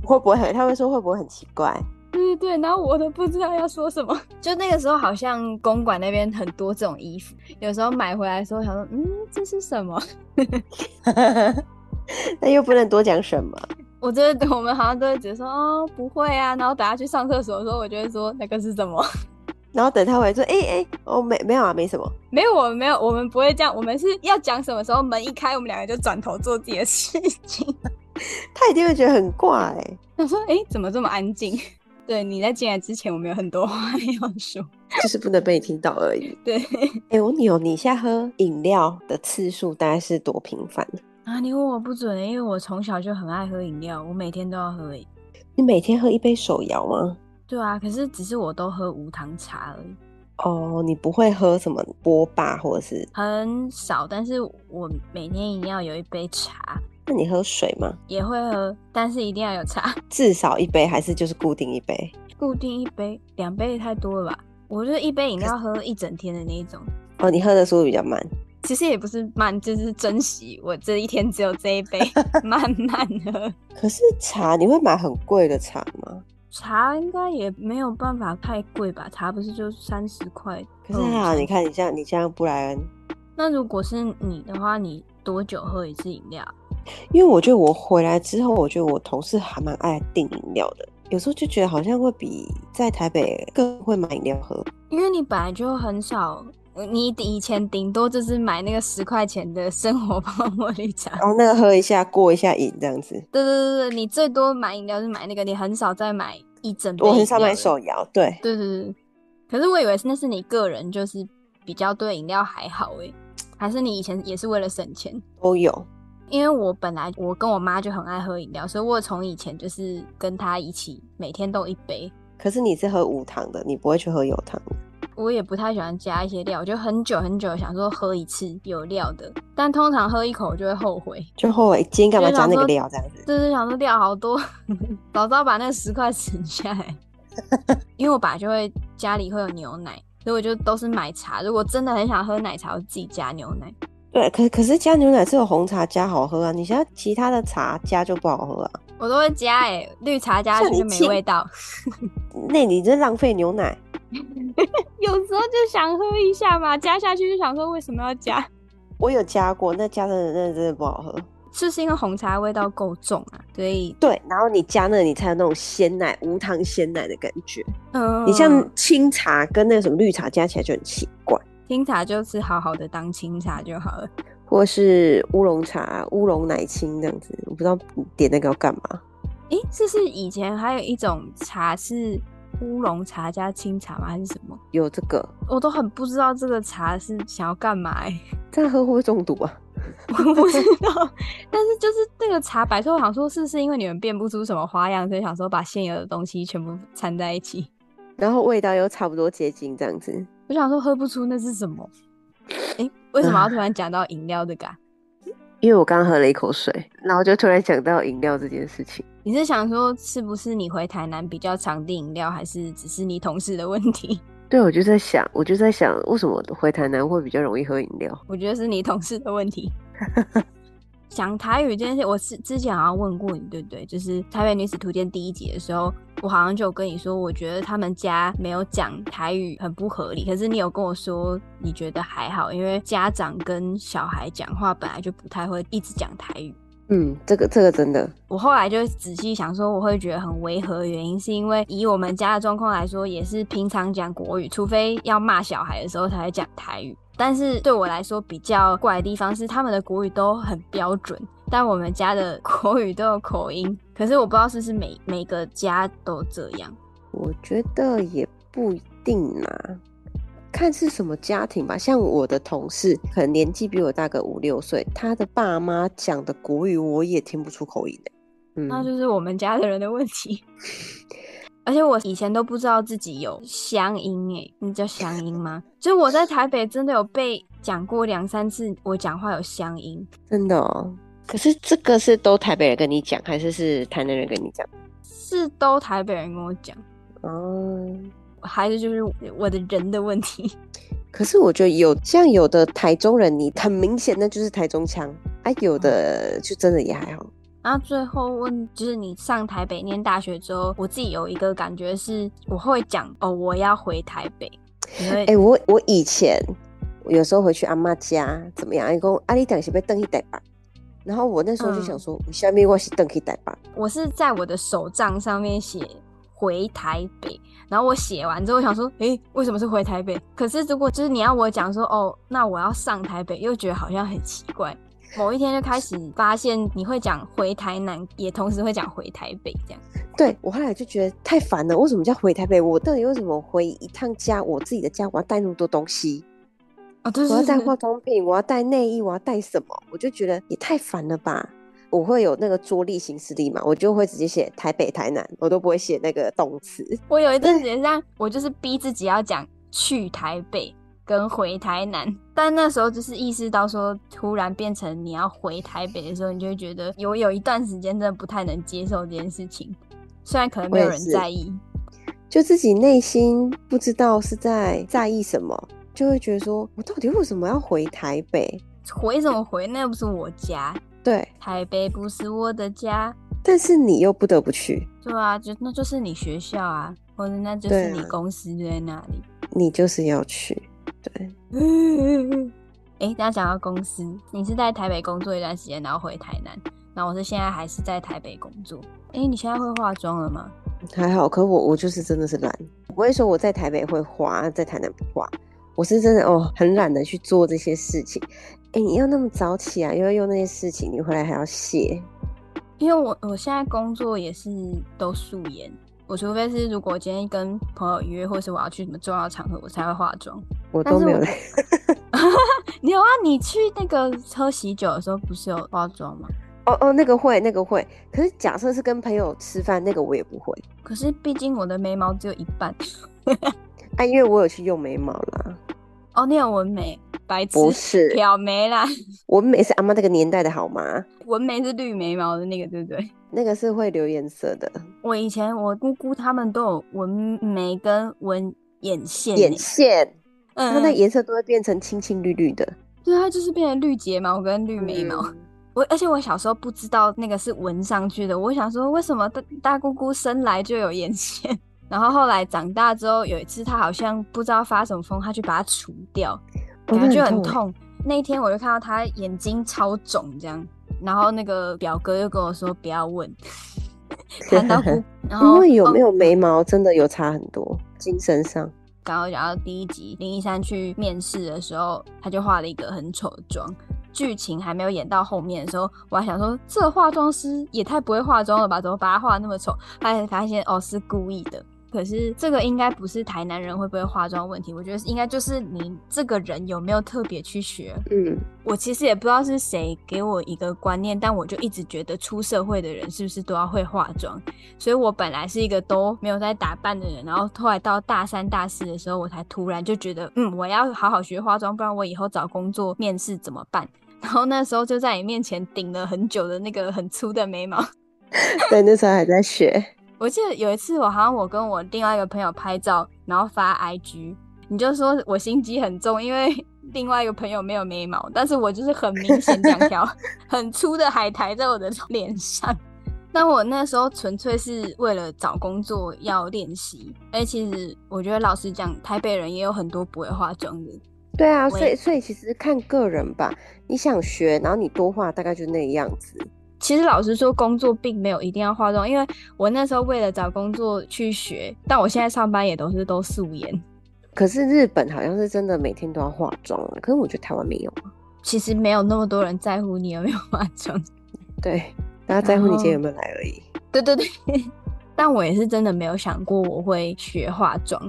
会不会很？他会说会不会很奇怪？对对对。然后我都不知道要说什么。就那个时候，好像公馆那边很多这种衣服。有时候买回来的时候，想说：“嗯，这是什么？” 那又不能多讲什么。我觉得我们好像都会觉得说：“哦，不会啊。”然后等下去上厕所的时候，我就会说：“那个是什么？”然后等他回来说：“哎、欸、哎、欸，哦没没有啊，没什么，没有，我们没有，我们不会这样。我们是要讲什么时候门一开，我们两个就转头做自己的事情。他一定会觉得很怪、欸。他说：哎、欸，怎么这么安静？对，你在进来之前，我们有很多话要说，就是不能被你听到而已。对，哎、欸，我问你哦，你现在喝饮料的次数大概是多频繁？啊，你问我不准，因为我从小就很爱喝饮料，我每天都要喝。你每天喝一杯手摇吗？对啊，可是只是我都喝无糖茶而已。哦，你不会喝什么波霸或者是？很少，但是我每天一定要有一杯茶。那你喝水吗？也会喝，但是一定要有茶。至少一杯还是就是固定一杯？固定一杯，两杯太多了吧？我觉得一杯饮料喝一整天的那一种。哦，你喝的速度比较慢。其实也不是慢，就是珍惜我这一天只有这一杯，慢慢喝。可是茶，你会买很贵的茶吗？茶应该也没有办法太贵吧？茶不是就三十块？可是还好，你看你像你像布莱恩，那如果是你的话，你多久喝一次饮料？因为我觉得我回来之后，我觉得我同事还蛮爱订饮料的，有时候就觉得好像会比在台北更会买饮料喝。因为你本来就很少，你以前顶多就是买那个十块钱的生活泡沫绿茶，然后那个喝一下过一下瘾这样子。对对对对，你最多买饮料是买那个，你很少再买。一整杯，我很少买手摇，对，对对对。可是我以为是那是你个人，就是比较对饮料还好哎，还是你以前也是为了省钱？都有，因为我本来我跟我妈就很爱喝饮料，所以我从以前就是跟她一起每天都一杯。可是你是喝无糖的，你不会去喝有糖的。我也不太喜欢加一些料，我就很久很久想说喝一次有料的，但通常喝一口就会后悔，就后悔今天干嘛加那个料这样子。就是想说料好多，早知道把那个十块省下来。因为我爸就会家里会有牛奶，所以我就都是买茶。如果真的很想喝奶茶，我自己加牛奶。对，可可是加牛奶只有红茶加好喝啊，你现在其他的茶加就不好喝啊。我都会加哎、欸，绿茶加去就没味道。那你这浪费牛奶。有时候就想喝一下嘛，加下去就想说为什么要加？我有加过，那加的那真的不好喝，是是因为红茶味道够重啊，所以对。然后你加那，你才有那种鲜奶无糖鲜奶的感觉。嗯，你像清茶跟那个什么绿茶加起来就很奇怪。清茶就是好好的当清茶就好了，或是乌龙茶、乌龙奶青这样子。我不知道点那个要干嘛？诶、欸，是是以前还有一种茶是。乌龙茶加清茶吗？还是什么？有这个，我都很不知道这个茶是想要干嘛、欸。这样喝会不会中毒啊？我不知道。但是就是这个茶摆出，我想说是是因为你们变不出什么花样，所以想说把现有的东西全部掺在一起，然后味道又差不多接近这样子。我想说喝不出那是什么。哎、欸，为什么要突然讲到饮料这个、啊？因为我刚喝了一口水，然后就突然想到饮料这件事情。你是想说是不是你回台南比较常订饮料，还是只是你同事的问题？对，我就在想，我就在想，为什么回台南会比较容易喝饮料？我觉得是你同事的问题。讲台语这件事，我是之前好像问过你，对不对？就是《台北女子图鉴》第一集的时候，我好像就有跟你说，我觉得他们家没有讲台语很不合理。可是你有跟我说，你觉得还好，因为家长跟小孩讲话本来就不太会一直讲台语。嗯，这个这个真的，我后来就仔细想说，我会觉得很违和原因是因为以我们家的状况来说，也是平常讲国语，除非要骂小孩的时候才会讲台语。但是对我来说比较怪的地方是，他们的国语都很标准，但我们家的 国语都有口音。可是我不知道是不是每每个家都这样。我觉得也不一定啊，看是什么家庭吧。像我的同事，可能年纪比我大个五六岁，他的爸妈讲的国语我也听不出口音的。嗯，那就是我们家的人的问题。而且我以前都不知道自己有乡音诶，你叫乡音吗？就我在台北真的有被讲过两三次，我讲话有乡音，真的哦。可是这个是都台北人跟你讲，还是是台南人跟你讲？是都台北人跟我讲。哦，还是就是我的人的问题。可是我觉得有像有的台中人，你很明显那就是台中腔，啊，有的就真的也还好。然后最后问，就是你上台北念大学之后，我自己有一个感觉是，我会讲哦，我要回台北。哎、欸，我我以前有时候回去阿妈家怎么样？阿公阿里等是不是登去台北？然后我那时候就想说，嗯、下面我是登去台北。我是在我的手账上面写回台北，然后我写完之后我想说，诶、欸，为什么是回台北？可是如果就是你要我讲说，哦，那我要上台北，又觉得好像很奇怪。某一天就开始发现你会讲回台南，也同时会讲回台北这样。对，我后来就觉得太烦了，为什么叫回台北？我到底为什么回一趟家？我自己的家我要带那么多东西啊？对，我要带化妆品，我要带内衣，我要带什么？我就觉得也太烦了吧。我会有那个桌历行事力嘛，我就会直接写台北、台南，我都不会写那个动词。我有一段时间让我就是逼自己要讲去台北。跟回台南，但那时候就是意识到说，突然变成你要回台北的时候，你就会觉得有有一段时间真的不太能接受这件事情。虽然可能没有人在意，就自己内心不知道是在在意什么，就会觉得说，我到底为什么要回台北？回什么回？那又不是我家。对，台北不是我的家，但是你又不得不去。对啊，就那就是你学校啊，或者那就是你公司就在那里，你就是要去。对，哎、欸，大家讲到公司，你是在台北工作一段时间，然后回台南，然后我是现在还是在台北工作。哎、欸，你现在会化妆了吗？还好，可我我就是真的是懒，不会说我在台北会化，在台南不化。我是真的哦，很懒得去做这些事情。哎、欸，你要那么早起啊，又要用那些事情，你回来还要卸。因为我我现在工作也是都素颜。我除非是如果今天跟朋友约，或是我要去什么重要场合，我才会化妆。我都没有。你有啊？你去那个喝喜酒的时候，不是有化妆吗？哦哦，那个会，那个会。可是假设是跟朋友吃饭，那个我也不会。可是毕竟我的眉毛只有一半。啊，因为我有去用眉毛啦。哦，你有纹眉？白痴，不是挑眉啦。纹眉是阿妈那个年代的好吗？纹眉是绿眉毛的那个，对不对？那个是会留颜色的。我以前我姑姑他们都有纹眉跟纹眼线，眼线，嗯，它那颜色都会变成青青绿绿的。对，它就是变成绿睫毛跟绿眉毛。嗯、我而且我小时候不知道那个是纹上去的，我想说为什么大大姑姑生来就有眼线？然后后来长大之后，有一次他好像不知道发什么疯，他去把它除掉，感觉就很痛。哦、那一天我就看到他眼睛超肿，这样，然后那个表哥又跟我说不要问，看到哭。然后因为有没有眉毛真的有差很多，精神上。刚刚讲到第一集林一山去面试的时候，他就化了一个很丑的妆。剧情还没有演到后面的时候，我还想说，这化妆师也太不会化妆了吧？怎么把他画那么丑？后来发现哦，是故意的。可是这个应该不是台南人会不会化妆问题，我觉得应该就是你这个人有没有特别去学。嗯，我其实也不知道是谁给我一个观念，但我就一直觉得出社会的人是不是都要会化妆？所以我本来是一个都没有在打扮的人，然后后来到大三、大四的时候，我才突然就觉得，嗯，我要好好学化妆，不然我以后找工作面试怎么办？然后那时候就在你面前顶了很久的那个很粗的眉毛。对，那时候还在学。我记得有一次，我好像我跟我另外一个朋友拍照，然后发 IG，你就说我心机很重，因为 另外一个朋友没有眉毛，但是我就是很明显两 条很粗的海苔在我的 脸上。但我那时候纯粹是为了找工作要练习，哎，其实我觉得老实讲，台北人也有很多不会化妆的。对啊，所以所以其实看个人吧，你想学，然后你多画，大概就那样子。其实老实说，工作并没有一定要化妆，因为我那时候为了找工作去学，但我现在上班也都是都素颜。可是日本好像是真的每天都要化妆，可是我觉得台湾没有。其实没有那么多人在乎你有没有化妆，对，大家在乎你今天有没有来而已。对对对，但我也是真的没有想过我会学化妆。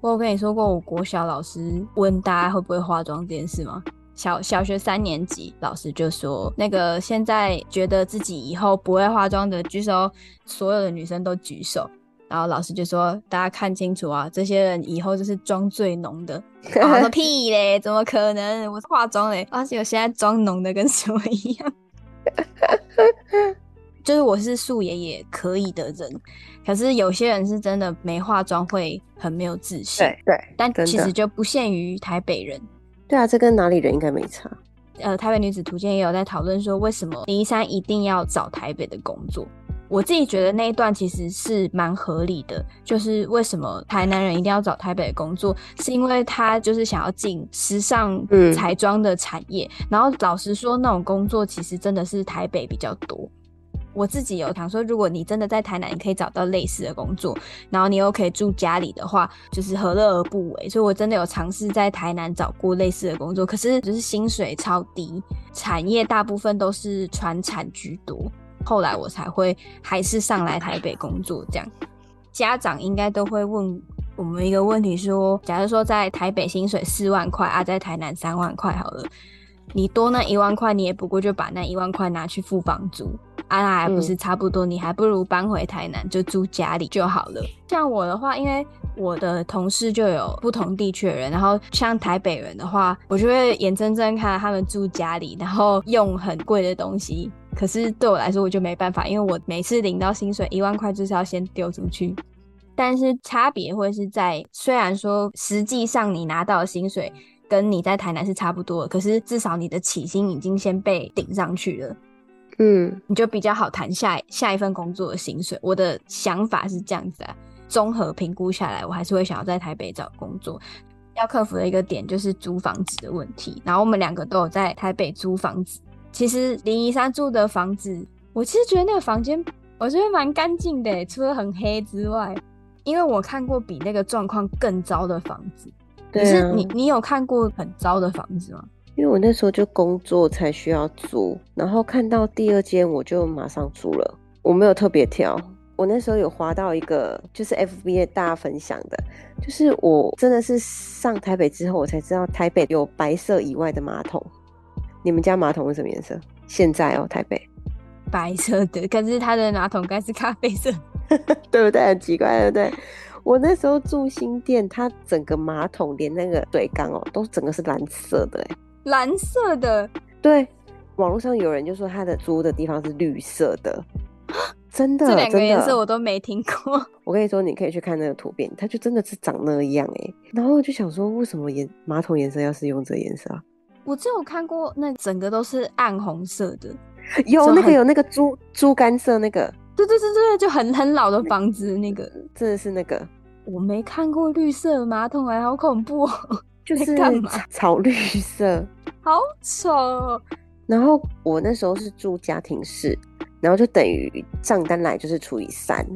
我有跟你说过，我国小老师问大家会不会化妆这件事吗？小小学三年级，老师就说，那个现在觉得自己以后不会化妆的举手，所有的女生都举手。然后老师就说，大家看清楚啊，这些人以后就是妆最浓的。然后说屁嘞，怎么可能？我是化妆嘞，而且我现在妆浓的跟什么一样。就是我是素颜也可以的人，可是有些人是真的没化妆会很没有自信。对对，但其实就不限于台北人。对啊，这跟哪里人应该没差。呃，台北女子图鉴也有在讨论说，为什么林一山一定要找台北的工作？我自己觉得那一段其实是蛮合理的，就是为什么台南人一定要找台北的工作，是因为他就是想要进时尚彩妆的产业。嗯。然后老实说，那种工作其实真的是台北比较多。我自己有想说，如果你真的在台南，你可以找到类似的工作，然后你又可以住家里的话，就是何乐而不为？所以我真的有尝试在台南找过类似的工作，可是就是薪水超低，产业大部分都是传产居多。后来我才会还是上来台北工作。这样，家长应该都会问我们一个问题：说，假如说在台北薪水四万块啊，在台南三万块好了，你多那一万块，你也不过就把那一万块拿去付房租。啊，那还不是差不多，嗯，你还不如搬回台南就住家里就好了。像我的话，因为我的同事就有不同地区的人，然后像台北人的话，我就会眼睁睁看他们住家里，然后用很贵的东西。可是对我来说，我就没办法，因为我每次领到薪水一万块，就是要先丢出去。但是差别会是在，虽然说实际上你拿到的薪水跟你在台南是差不多的，可是至少你的起薪已经先被顶上去了。嗯，你就比较好谈下下一份工作的薪水。我的想法是这样子啊，综合评估下来，我还是会想要在台北找工作。要克服的一个点就是租房子的问题。然后我们两个都有在台北租房子。其实林一山住的房子，我其实觉得那个房间我觉得蛮干净的，除了很黑之外，因为我看过比那个状况更糟的房子。可是你你有看过很糟的房子吗？因为我那时候就工作才需要租，然后看到第二间我就马上租了，我没有特别挑。我那时候有滑到一个就是 FB 大家分享的，就是我真的是上台北之后我才知道台北有白色以外的马桶。你们家马桶是什么颜色？现在哦，台北白色的，可是它的马桶盖是咖啡色，对不对？很奇怪，对不对？我那时候住新店，它整个马桶连那个水缸哦，都整个是蓝色的，哎。蓝色的，对，网络上有人就说他的租的地方是绿色的，真的，这两个颜色我都没听过。我跟你说，你可以去看那个图片，它就真的是长那样哎。然后我就想说，为什么颜马桶颜色要是用这颜色啊？我只有看过那整个都是暗红色的，有那个有那个猪猪肝色那个，对对对对，就很很老的房子那个，真的是那个，我没看过绿色马桶哎，好恐怖哦。就是草绿色，好丑。然后我那时候是住家庭式，然后就等于账单来就是除以三。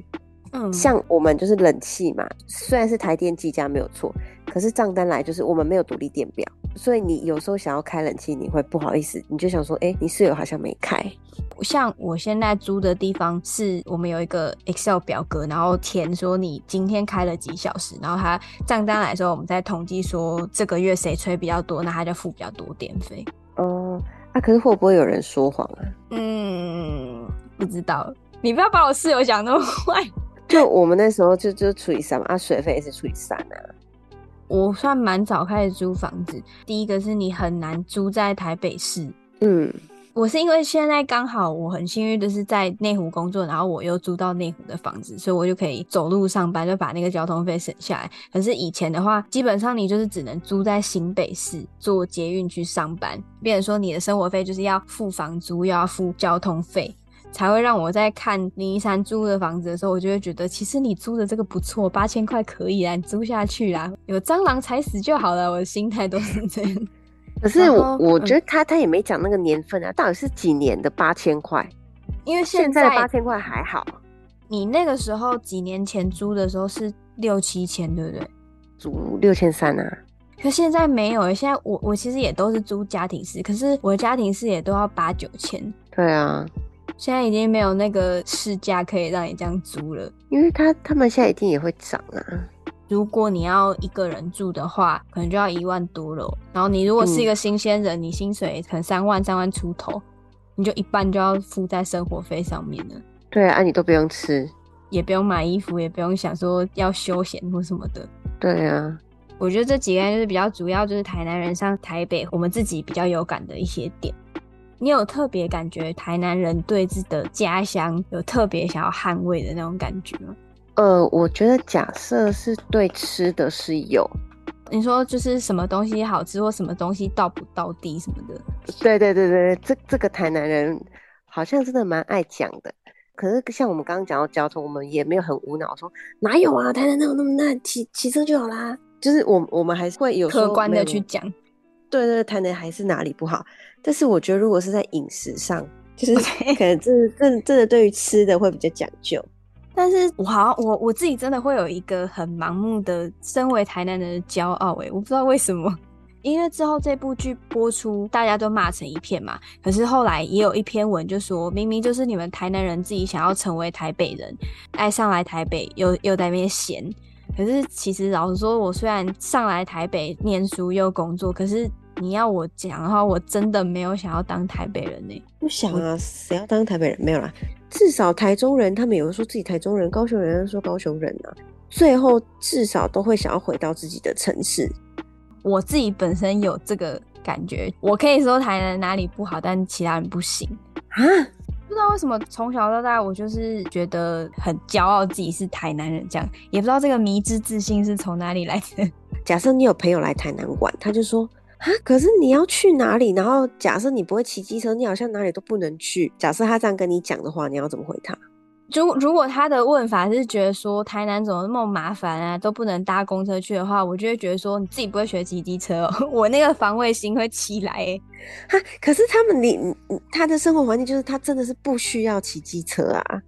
嗯，像我们就是冷气嘛，虽然是台电计价没有错，可是账单来就是我们没有独立电表。所以你有时候想要开冷气，你会不好意思，你就想说，哎、欸，你室友好像没开。像我现在租的地方，是我们有一个 Excel 表格，然后填说你今天开了几小时，然后他账单来的时候，我们再统计说这个月谁吹比较多，那他就付比较多电费。哦，啊，可是会不会有人说谎啊？嗯，不知道。你不要把我室友想那么坏。就我们那时候就就除以三嘛，啊，水费也是除以三啊。我算蛮早开始租房子，第一个是你很难租在台北市，嗯，我是因为现在刚好我很幸运的是在内湖工作，然后我又租到内湖的房子，所以我就可以走路上班，就把那个交通费省下来。可是以前的话，基本上你就是只能租在新北市坐捷运去上班，变成说你的生活费就是要付房租，又要付交通费，才会让我在看林一山租的房子的时候，我就会觉得其实你租的这个不错，八千块可以啊，你租下去啦，有蟑螂踩死就好了。我的心态都是这样。可是我我觉得他他也没讲那个年份啊，到底是几年的八千块？因为现在八千块还好。你那个时候几年前租的时候是六七千，对不对？租六千三啊。可现在没有，现在我我其实也都是租家庭式，可是我的家庭式也都要八九千。对啊，现在已经没有那个市价可以让你这样租了，因为他他们现在一定也会涨啊。如果你要一个人住的话，可能就要一万多了。然后你如果是一个新鲜人，嗯、你薪水可能三万、三万出头，你就一半就要付在生活费上面了。对啊，你都不用吃，也不用买衣服，也不用想说要休闲或什么的。对啊，我觉得这几个就是比较主要，就是台南人上台北，我们自己比较有感的一些点。你有特别感觉台南人对自己的家乡有特别想要捍卫的那种感觉吗？呃，我觉得假设是对吃的是有，你说就是什么东西好吃或什么东西到不到地什么的，对对对对，这这个台南人好像真的蛮爱讲的。可是像我们刚刚讲到交通，我们也没有很无脑说哪有啊，台南哪有那么烂，骑骑车就好啦。就是我我们还是会有客观的去讲，对，对对，台南还是哪里不好。但是我觉得如果是在饮食上，就是可能真真真的对于吃的会比较讲究。但是我好像我我自己真的会有一个很盲目的身为台南人的骄傲诶，我不知道为什么，因为之后这部剧播出，大家都骂成一片嘛。可是后来也有一篇文就说，明明就是你们台南人自己想要成为台北人，爱上来台北又又在那边闲。可是其实老实说，我虽然上来台北念书又工作，可是你要我讲的话，我真的没有想要当台北人呢。不想啊，谁要当台北人？没有啦。至少台中人，他们有人说自己台中人，高雄人说高雄人啊，最后至少都会想要回到自己的城市。我自己本身有这个感觉，我可以说台南哪里不好，但其他人不行啊。不知道为什么从小到大我就是觉得很骄傲自己是台南人，这样也不知道这个迷之自信是从哪里来的。假设你有朋友来台南玩，他就说。啊！可是你要去哪里？然后假设你不会骑机车，你好像哪里都不能去。假设他这样跟你讲的话，你要怎么回他？如如果他的问法是觉得说台南怎么那么麻烦啊，都不能搭公车去的话，我就会觉得说你自己不会学骑机车哦，我那个防卫心会起来欸。哈，可是他们你他的生活环境就是他真的是不需要骑机车啊。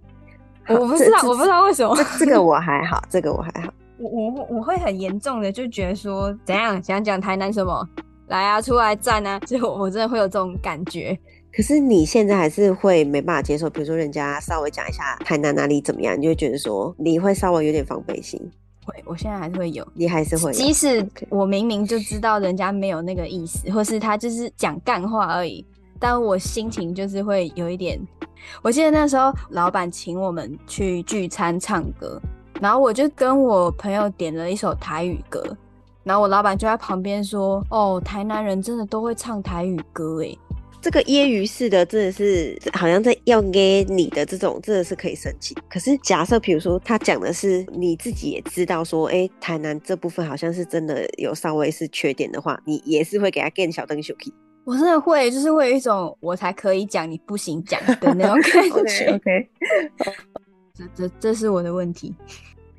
我不知道，我不知道为什么。这这个我还好，这个我还好。我我我会很严重的就觉得说怎样想讲台南什么？来啊，出来站啊！就我真的会有这种感觉。可是你现在还是会没办法接受，比如说人家稍微讲一下台南哪里怎么样，你就会觉得说你会稍微有点防备心。会，我现在还是会有，你还是会有。即使我明明就知道人家没有那个意思，或是他就是讲干话而已，但我心情就是会有一点。我记得那时候老板请我们去聚餐唱歌，然后我就跟我朋友点了一首台语歌。然后我老板就在旁边说：“哦，台南人真的都会唱台语歌诶，这个揶揄式的真的是好像在要给你的这种，真的是可以生气。可是假设比如说他讲的是你自己也知道说，哎，台南这部分好像是真的有稍微是缺点的话，你也是会给他给小灯小 K。我真的会，就是会有一种我才可以讲，你不行讲的那种 感觉。OK. 这这这是我的问题。”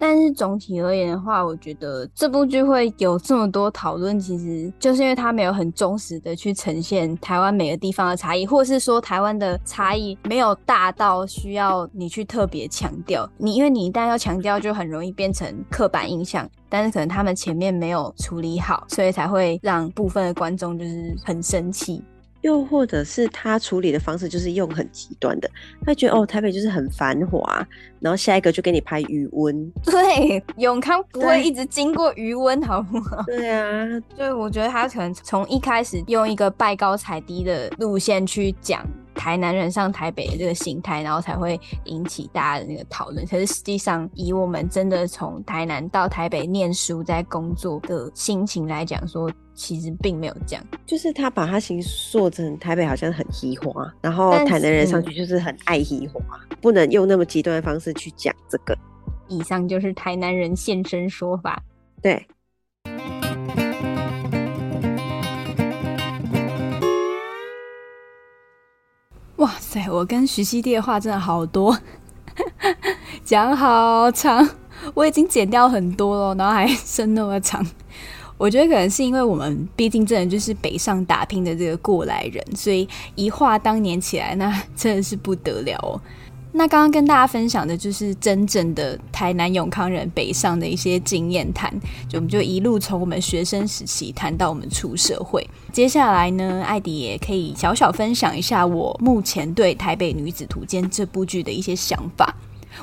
但是总体而言的话，我觉得这部剧会有这么多讨论，其实就是因为它没有很忠实的去呈现台湾每个地方的差异，或是说台湾的差异没有大到需要你去特别强调。你因为你一旦要强调，就很容易变成刻板印象。但是可能他们前面没有处理好，所以才会让部分的观众就是很生气。又或者是他处理的方式就是用很极端的，他觉得哦台北就是很繁华，然后下一个就给你拍余温。对，永康不会一直经过余温，好不好？对啊，所以我觉得他可能从一开始用一个拜高踩低的路线去讲台南人上台北的这个心态，然后才会引起大家的那个讨论。可是实际上，以我们真的从台南到台北念书、在工作的心情来讲，说其实并没有这样。就是他把他形塑成台北好像很嘻花，然后台南人上去就是很爱嘻花，不能用那么极端的方式去讲这个。以上就是台南人现身说法。对。哇塞，我跟徐熙娣的话真的好多，讲好长，我已经剪掉很多了，然后还剩那么长。我觉得可能是因为我们毕竟真的就是北上打拼的这个过来人，所以一话当年起来，那 真的是不得了哦。那刚刚跟大家分享的就是真正的台南永康人北上的一些经验谈，就我们就一路从我们学生时期谈到我们出社会。接下来呢，艾迪也可以小小分享一下我目前对《台北女子图鉴》这部剧的一些想法。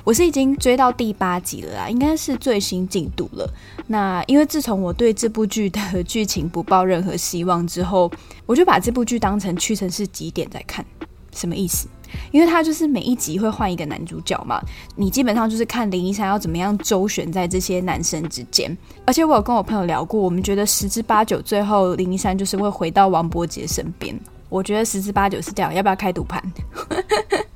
我是已经追到第八集了啦，应该是最新进度了。那因为自从我对这部剧的剧情不抱任何希望之后，我就把这部剧当成屈臣氏几点在看，什么意思？因为他就是每一集会换一个男主角嘛，你基本上就是看林一山要怎么样周旋在这些男生之间。而且我有跟我朋友聊过，我们觉得十之八九最后林一山就是会回到王柏杰身边。我觉得十之八九是这样，要不要开赌盘？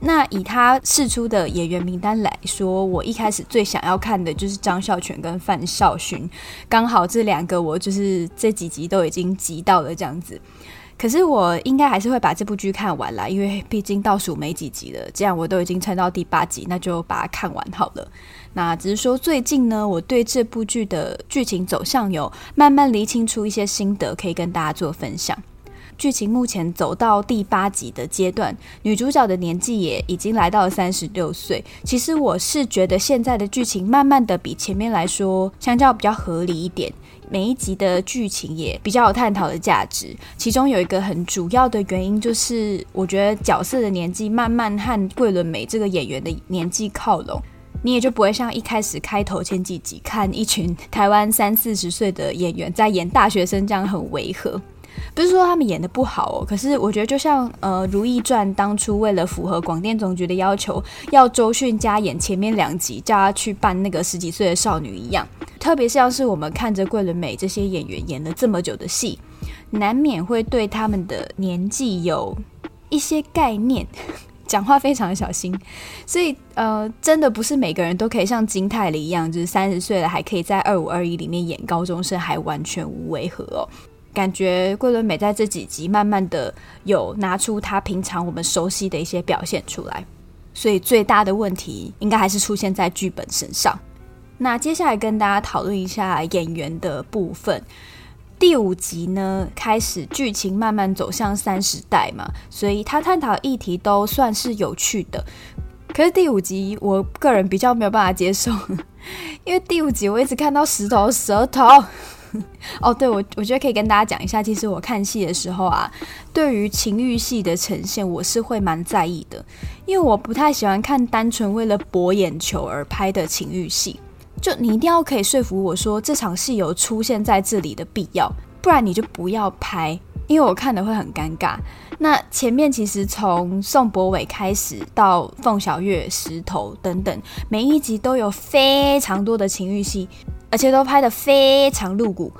那以他释出的演员名单来说，我一开始最想要看的就是张孝全跟范少勋，刚好这两个我就是这几集都已经集到了这样子。可是我应该还是会把这部剧看完啦，因为毕竟倒数没几集了。既然我都已经撑到第八集，那就把它看完好了。那只是说最近呢，我对这部剧的剧情走向有慢慢厘清出一些心得，可以跟大家做分享。剧情目前走到第八集的阶段，女主角的年纪也已经来到了三十六岁。其实我是觉得现在的剧情慢慢的比前面来说，相较比较合理一点。每一集的剧情也比较有探讨的价值，其中有一个很主要的原因就是，我觉得角色的年纪慢慢和桂纶镁这个演员的年纪靠拢，你也就不会像一开始开头前几集看一群台湾三四十岁的演员在演大学生这样很违和。不是说他们演得不好哦，可是我觉得就像呃《如懿传》当初为了符合广电总局的要求，要周迅加演前面两集，叫她去扮那个十几岁的少女一样。特别像是我们看着桂纶镁这些演员演了这么久的戏，难免会对他们的年纪有一些概念，讲话非常小心。所以呃，真的不是每个人都可以像金泰梨一样，就是三十岁了还可以在二五二一里面演高中生，还完全无违和哦。感觉桂纶镁在这几集慢慢的有拿出他平常我们熟悉的一些表现出来，所以最大的问题应该还是出现在剧本身上。那接下来跟大家讨论一下演员的部分。第五集呢，开始剧情慢慢走向三十代嘛，所以他探讨议题都算是有趣的。可是第五集我个人比较没有办法接受，因为第五集我一直看到石头舌头。哦，对，我我觉得可以跟大家讲一下，其实我看戏的时候啊，对于情欲戏的呈现，我是会蛮在意的，因为我不太喜欢看单纯为了博眼球而拍的情欲戏。就你一定要可以说服我说这场戏有出现在这里的必要，不然你就不要拍，因为我看的会很尴尬。那前面其实从宋博伟开始到凤小岳、石头等等，每一集都有非常多的情欲戏。而且都拍得非常露骨，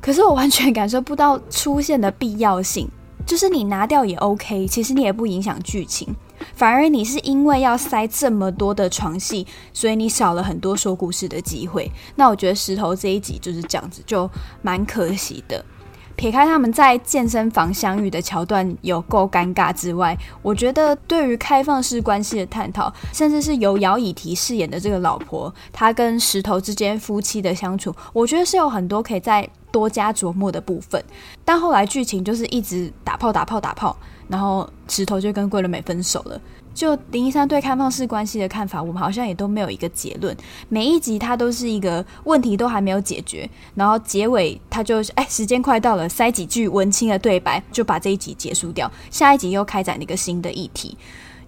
可是我完全感受不到出现的必要性。就是你拿掉也 OK，其实你也不影响剧情，反而你是因为要塞这么多的床戏，所以你少了很多说故事的机会。那我觉得石头这一集就是这样子，就蛮可惜的。撇开他们在健身房相遇的桥段有够尴尬之外，我觉得对于开放式关系的探讨，甚至是由姚以缇饰演的这个老婆，她跟石头之间夫妻的相处，我觉得是有很多可以再多加琢磨的部分。但后来剧情就是一直打炮打炮打炮，然后石头就跟桂纶镁分手了。就林一山对开放式关系的看法，我们好像也都没有一个结论。每一集他都是一个问题都还没有解决，然后结尾他就是哎，时间快到了，塞几句文青的对白就把这一集结束掉。下一集又开展了一个新的议题，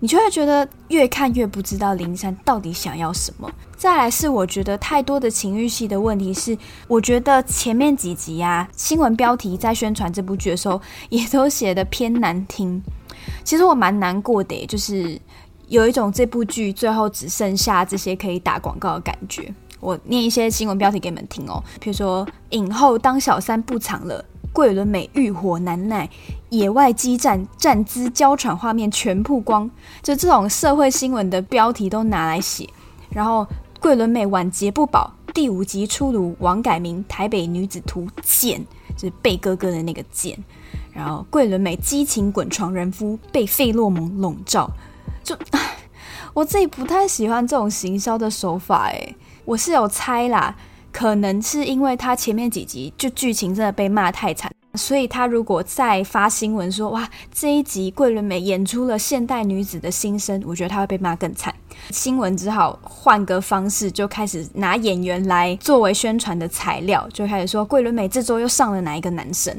你就会觉得越看越不知道林一山到底想要什么。再来是我觉得太多的情欲戏的问题是，我觉得前面几集啊，新闻标题在宣传这部剧的时候也都写的偏难听。其实我蛮难过的，就是有一种这部剧最后只剩下这些可以打广告的感觉。我念一些新闻标题给你们听哦，比如说影后当小三不藏了，桂纶镁欲火难耐，野外激战站姿娇喘画面全曝光，就这种社会新闻的标题都拿来写。然后桂纶镁晚节不保，第五集出炉，网改名台北女子图贱，就是贝哥哥的那个贱。然后桂纶镁激情滚床人夫，被费洛蒙笼罩。就 我自己不太喜欢这种行销的手法，诶。我是有猜啦，可能是因为他前面几集就剧情真的被骂太惨，所以他如果再发新闻说哇，这一集桂纶镁演出了现代女子的心声，我觉得他会被骂更惨。新闻只好换个方式，就开始拿演员来作为宣传的材料，就开始说桂纶镁这周又上了哪一个男生。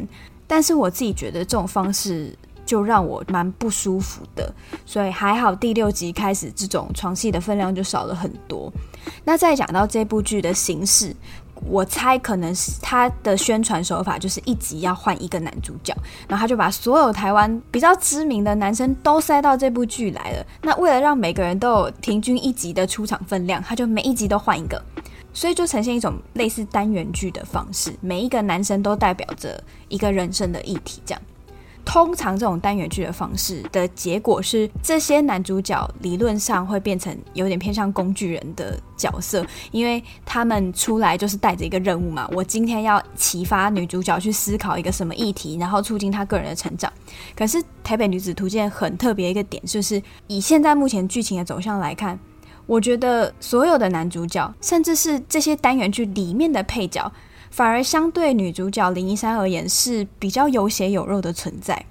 但是我自己觉得这种方式。就让我蛮不舒服的，所以还好第六集开始，这种床戏的分量就少了很多。那再讲到这部剧的形式，我猜可能是他的宣传手法就是一集要换一个男主角，然后他就把所有台湾比较知名的男生都塞到这部剧来了。那为了让每个人都有平均一集的出场分量，他就每一集都换一个，所以就呈现一种类似单元剧的方式，每一个男生都代表着一个人生的议题，这样。通常这种单元剧的方式的结果是，这些男主角理论上会变成有点偏向工具人的角色，因为他们出来就是带着一个任务嘛。我今天要启发女主角去思考一个什么议题，然后促进她个人的成长。可是《台北女子图鉴》很特别一个点，就是以现在目前剧情的走向来看，我觉得所有的男主角，甚至是这些单元剧里面的配角。反而相对女主角林一山而言是比较有血有肉的存在，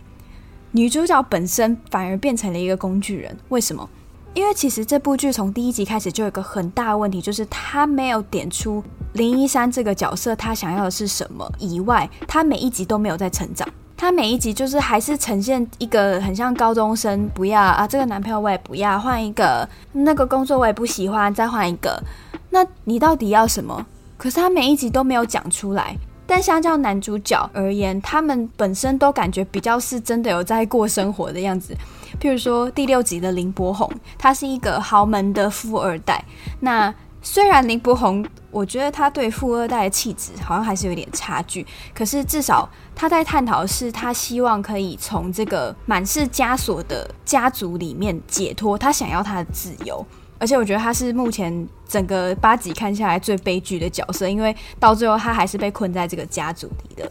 女主角本身反而变成了一个工具人。为什么？因为其实这部剧从第一集开始就有一个很大的问题，就是他没有点出林一山这个角色他想要的是什么，以外他每一集都没有在成长，他每一集就是还是呈现一个很像高中生，不要啊，这个男朋友我也不要，换一个，那个工作我也不喜欢，再换一个，那你到底要什么？可是他每一集都没有讲出来，但相较男主角而言，他们本身都感觉比较是真的有在过生活的样子。譬如说第六集的林柏宏，他是一个豪门的富二代。那虽然林柏宏，我觉得他对富二代的气质好像还是有点差距，可是至少他在探讨的是，他希望可以从这个满是枷锁的家族里面解脱，他想要他的自由。而且我觉得他是目前整个八集看下来最悲剧的角色，因为到最后他还是被困在这个家族里的。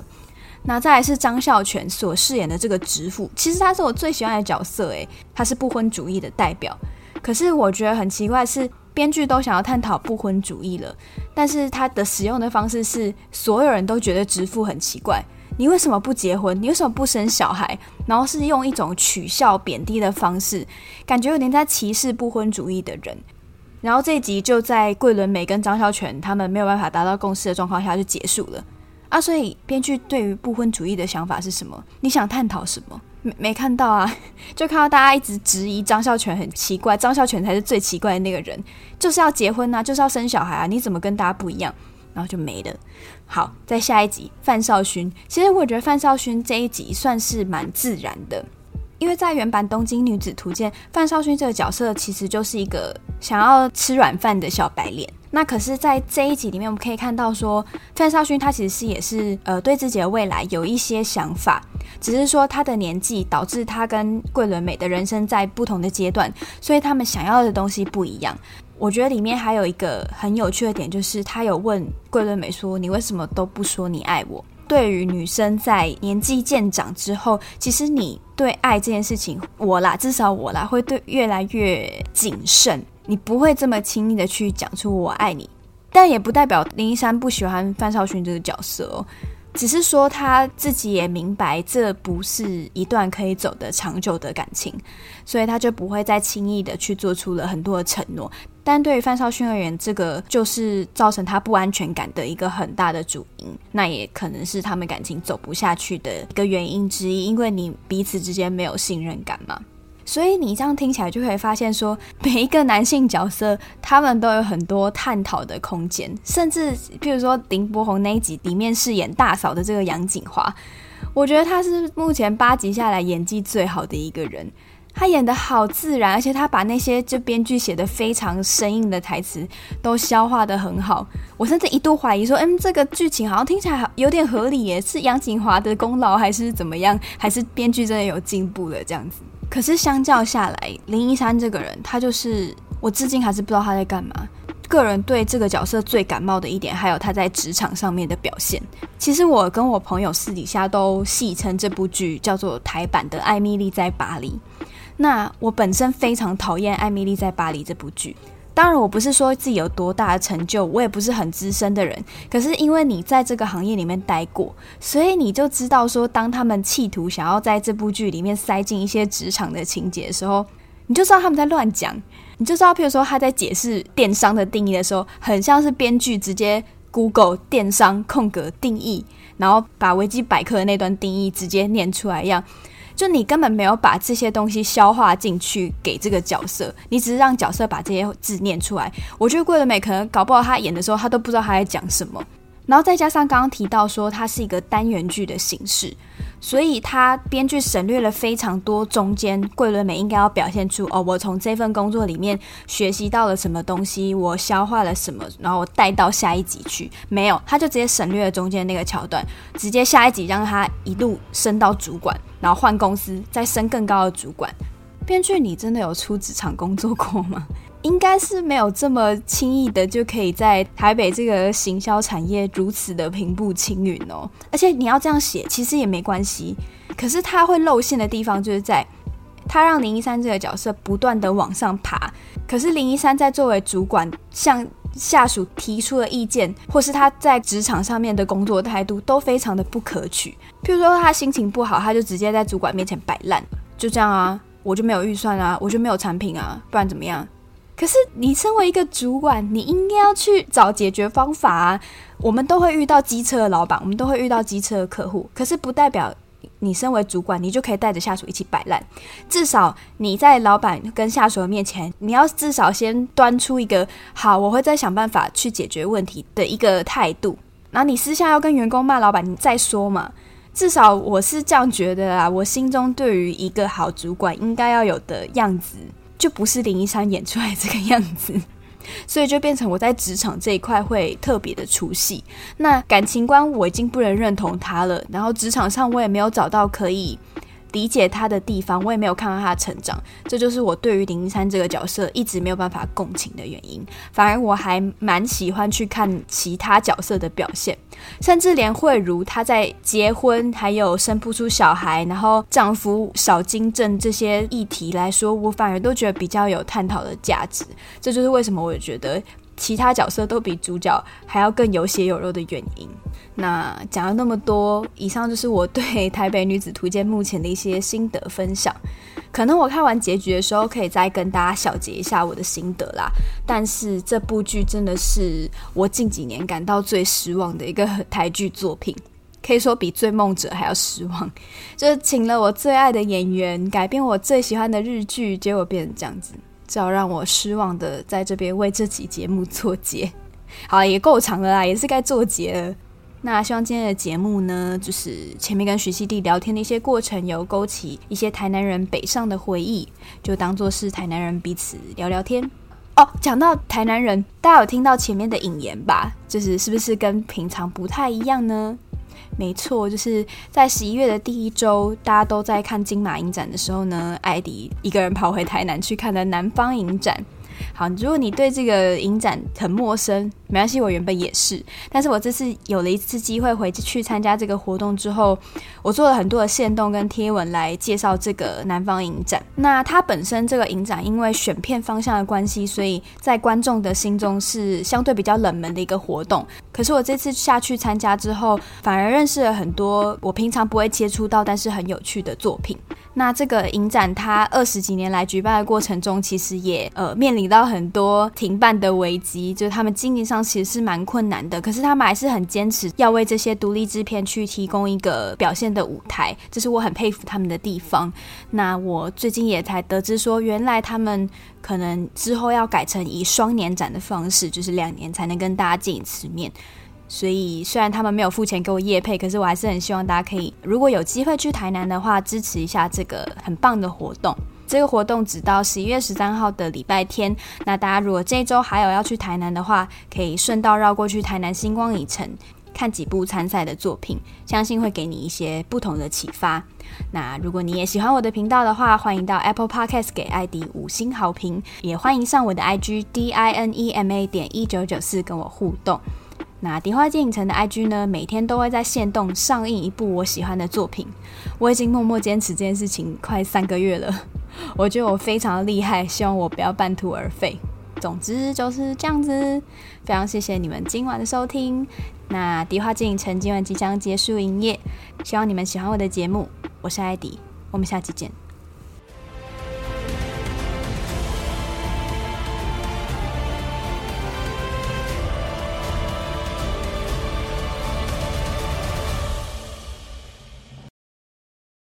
那再来是张孝全所饰演的这个直父，其实他是我最喜欢的角色，诶，他是不婚主义的代表。可是我觉得很奇怪是，编剧都想要探讨不婚主义了，但是他的使用的方式是所有人都觉得直父很奇怪。你为什么不结婚？你为什么不生小孩？然后是用一种取笑、贬低的方式，感觉有点在歧视不婚主义的人。然后这一集就在桂纶镁跟张孝全他们没有办法达到共识的状况下就结束了啊！所以编剧对于不婚主义的想法是什么？你想探讨什么？没没看到啊？就看到大家一直质疑张孝全很奇怪，张孝全才是最奇怪的那个人，就是要结婚啊，就是要生小孩啊，你怎么跟大家不一样？然后就没了。好，在下一集，范少勋。其实我觉得范少勋这一集算是蛮自然的，因为在原版《东京女子图鉴》，范少勋这个角色其实就是一个想要吃软饭的小白脸。那可是，在这一集里面，我们可以看到说，范少勋他其实是也是呃对自己的未来有一些想法，只是说他的年纪导致他跟桂纶镁的人生在不同的阶段，所以他们想要的东西不一样。我觉得里面还有一个很有趣的点，就是他有问桂纶镁说：“你为什么都不说你爱我？”对于女生在年纪渐长之后，其实你对爱这件事情，我啦，至少我啦，会对越来越谨慎，你不会这么轻易的去讲出我爱你。但也不代表林一山不喜欢范少勋这个角色哦。只是说他自己也明白，这不是一段可以走得长久的感情，所以他就不会再轻易的去做出了很多的承诺。但对于范少勋而言，这个就是造成他不安全感的一个很大的主因，那也可能是他们感情走不下去的一个原因之一，因为你彼此之间没有信任感嘛。所以你这样听起来就可以发现说，每一个男性角色他们都有很多探讨的空间，甚至譬如说林柏宏那一集里面饰演大嫂的这个杨景华，我觉得他是目前八集下来演技最好的一个人。他演得好自然，而且他把那些就编剧写的非常生硬的台词都消化得很好。我甚至一度怀疑说，嗯，这个剧情好像听起来有点合理耶，是杨景华的功劳还是怎么样？还是编剧真的有进步了这样子？可是相较下来，林一山这个人，他就是我至今还是不知道他在干嘛。个人对这个角色最感冒的一点，还有他在职场上面的表现。其实我跟我朋友私底下都戏称这部剧叫做台版的《艾米丽在巴黎》。那我本身非常讨厌《艾米丽在巴黎》这部剧，当然我不是说自己有多大的成就，我也不是很资深的人。可是因为你在这个行业里面待过，所以你就知道说，当他们企图想要在这部剧里面塞进一些职场的情节的时候，你就知道他们在乱讲。你就知道，譬如说他在解释电商的定义的时候，很像是编剧直接 Google 电商空格定义，然后把维基百科的那段定义直接念出来一样。就你根本没有把这些东西消化进去给这个角色，你只是让角色把这些字念出来。我觉得桂纶镁可能搞不好他演的时候，他都不知道他在讲什么。然后再加上刚刚提到说，它是一个单元剧的形式，所以他编剧省略了非常多中间桂纶镁应该要表现出哦，我从这份工作里面学习到了什么东西，我消化了什么，然后我带到下一集去。没有，他就直接省略了中间那个桥段，直接下一集让他一路升到主管，然后换公司再升更高的主管。编剧，你真的有出职场工作过吗？应该是没有这么轻易的就可以在台北这个行销产业如此的平步青云哦。而且你要这样写，其实也没关系。可是他会露馅的地方，就是在他让林一山这个角色不断的往上爬。可是林一山在作为主管向下属提出的意见，或是他在职场上面的工作态度，都非常的不可取。譬如说他心情不好，他就直接在主管面前摆烂，就这样啊，我就没有预算啊，我就没有产品啊，不然怎么样？可是你身为一个主管，你应该要去找解决方法啊！我们都会遇到机车的老板，我们都会遇到机车的客户。可是不代表你身为主管，你就可以带着下属一起摆烂。至少你在老板跟下属的面前，你要至少先端出一个好，我会再想办法去解决问题的一个态度。然后你私下要跟员工骂老板，你再说嘛。至少我是这样觉得啊。我心中对于一个好主管应该要有的样子。就不是林一山演出来这个样子，所以就变成我在职场这一块会特别的出戏。那感情观我已经不能认同他了，然后职场上我也没有找到可以理解他的地方，我也没有看到他的成长，这就是我对于林一山这个角色一直没有办法共情的原因。反而我还蛮喜欢去看其他角色的表现，甚至连慧如她在结婚还有生不出小孩，然后丈夫少经症这些议题来说，我反而都觉得比较有探讨的价值。这就是为什么我觉得。其他角色都比主角还要更有血有肉的原因。那讲了那么多，以上就是我对《台北女子图鉴》目前的一些心得分享。可能我看完结局的时候，可以再跟大家小结一下我的心得啦。但是这部剧真的是我近几年感到最失望的一个台剧作品，可以说比《追梦者》还要失望。就是请了我最爱的演员，改编我最喜欢的日剧，结果变成这样子。只好让我失望的在这边为这期节目作结。好，也够长了啦，也是该作结了。那希望今天的节目呢，就是前面跟徐熙娣聊天的一些过程，有勾起一些台南人北上的回忆，就当做是台南人彼此聊聊天。哦，讲到台南人，大家有听到前面的引言吧？就是是不是跟平常不太一样呢？没错，就是在十一月的第一周，大家都在看金马影展的时候呢，艾迪一个人跑回台南去看了南方影展。好，如果你对这个影展很陌生，没关系，我原本也是。但是我这次有了一次机会回去参加这个活动之后，我做了很多的线动跟贴文来介绍这个南方影展。那它本身这个影展因为选片方向的关系，所以在观众的心中是相对比较冷门的一个活动。可是我这次下去参加之后，反而认识了很多我平常不会接触到，但是很有趣的作品。那这个影展它二十几年来举办的过程中，其实也呃面临到很多停办的危机，就是他们经营上其实是蛮困难的。可是他们还是很坚持要为这些独立制片去提供一个表现的舞台，这是我很佩服他们的地方。那我最近也才得知说，原来他们可能之后要改成以双年展的方式，就是两年才能跟大家见一次面。所以虽然他们没有付钱给我业配，可是我还是很希望大家可以，如果有机会去台南的话，支持一下这个很棒的活动。这个活动只到十一月十三号的礼拜天。那大家如果这周还有要去台南的话，可以顺道绕过去台南星光影城看几部参赛的作品，相信会给你一些不同的启发。那如果你也喜欢我的频道的话，欢迎到 Apple Podcast 给艾迪五星好评，也欢迎上我的 IG D I N E M A 点一九九四跟我互动。那迪花电影城的 IG 呢，每天都会在线动上映一部我喜欢的作品。我已经默默坚持这件事情快三个月了，我觉得我非常厉害，希望我不要半途而废。总之就是这样子，非常谢谢你们今晚的收听。那迪花电影城今晚即将结束营业，希望你们喜欢我的节目。我是艾迪，我们下期见。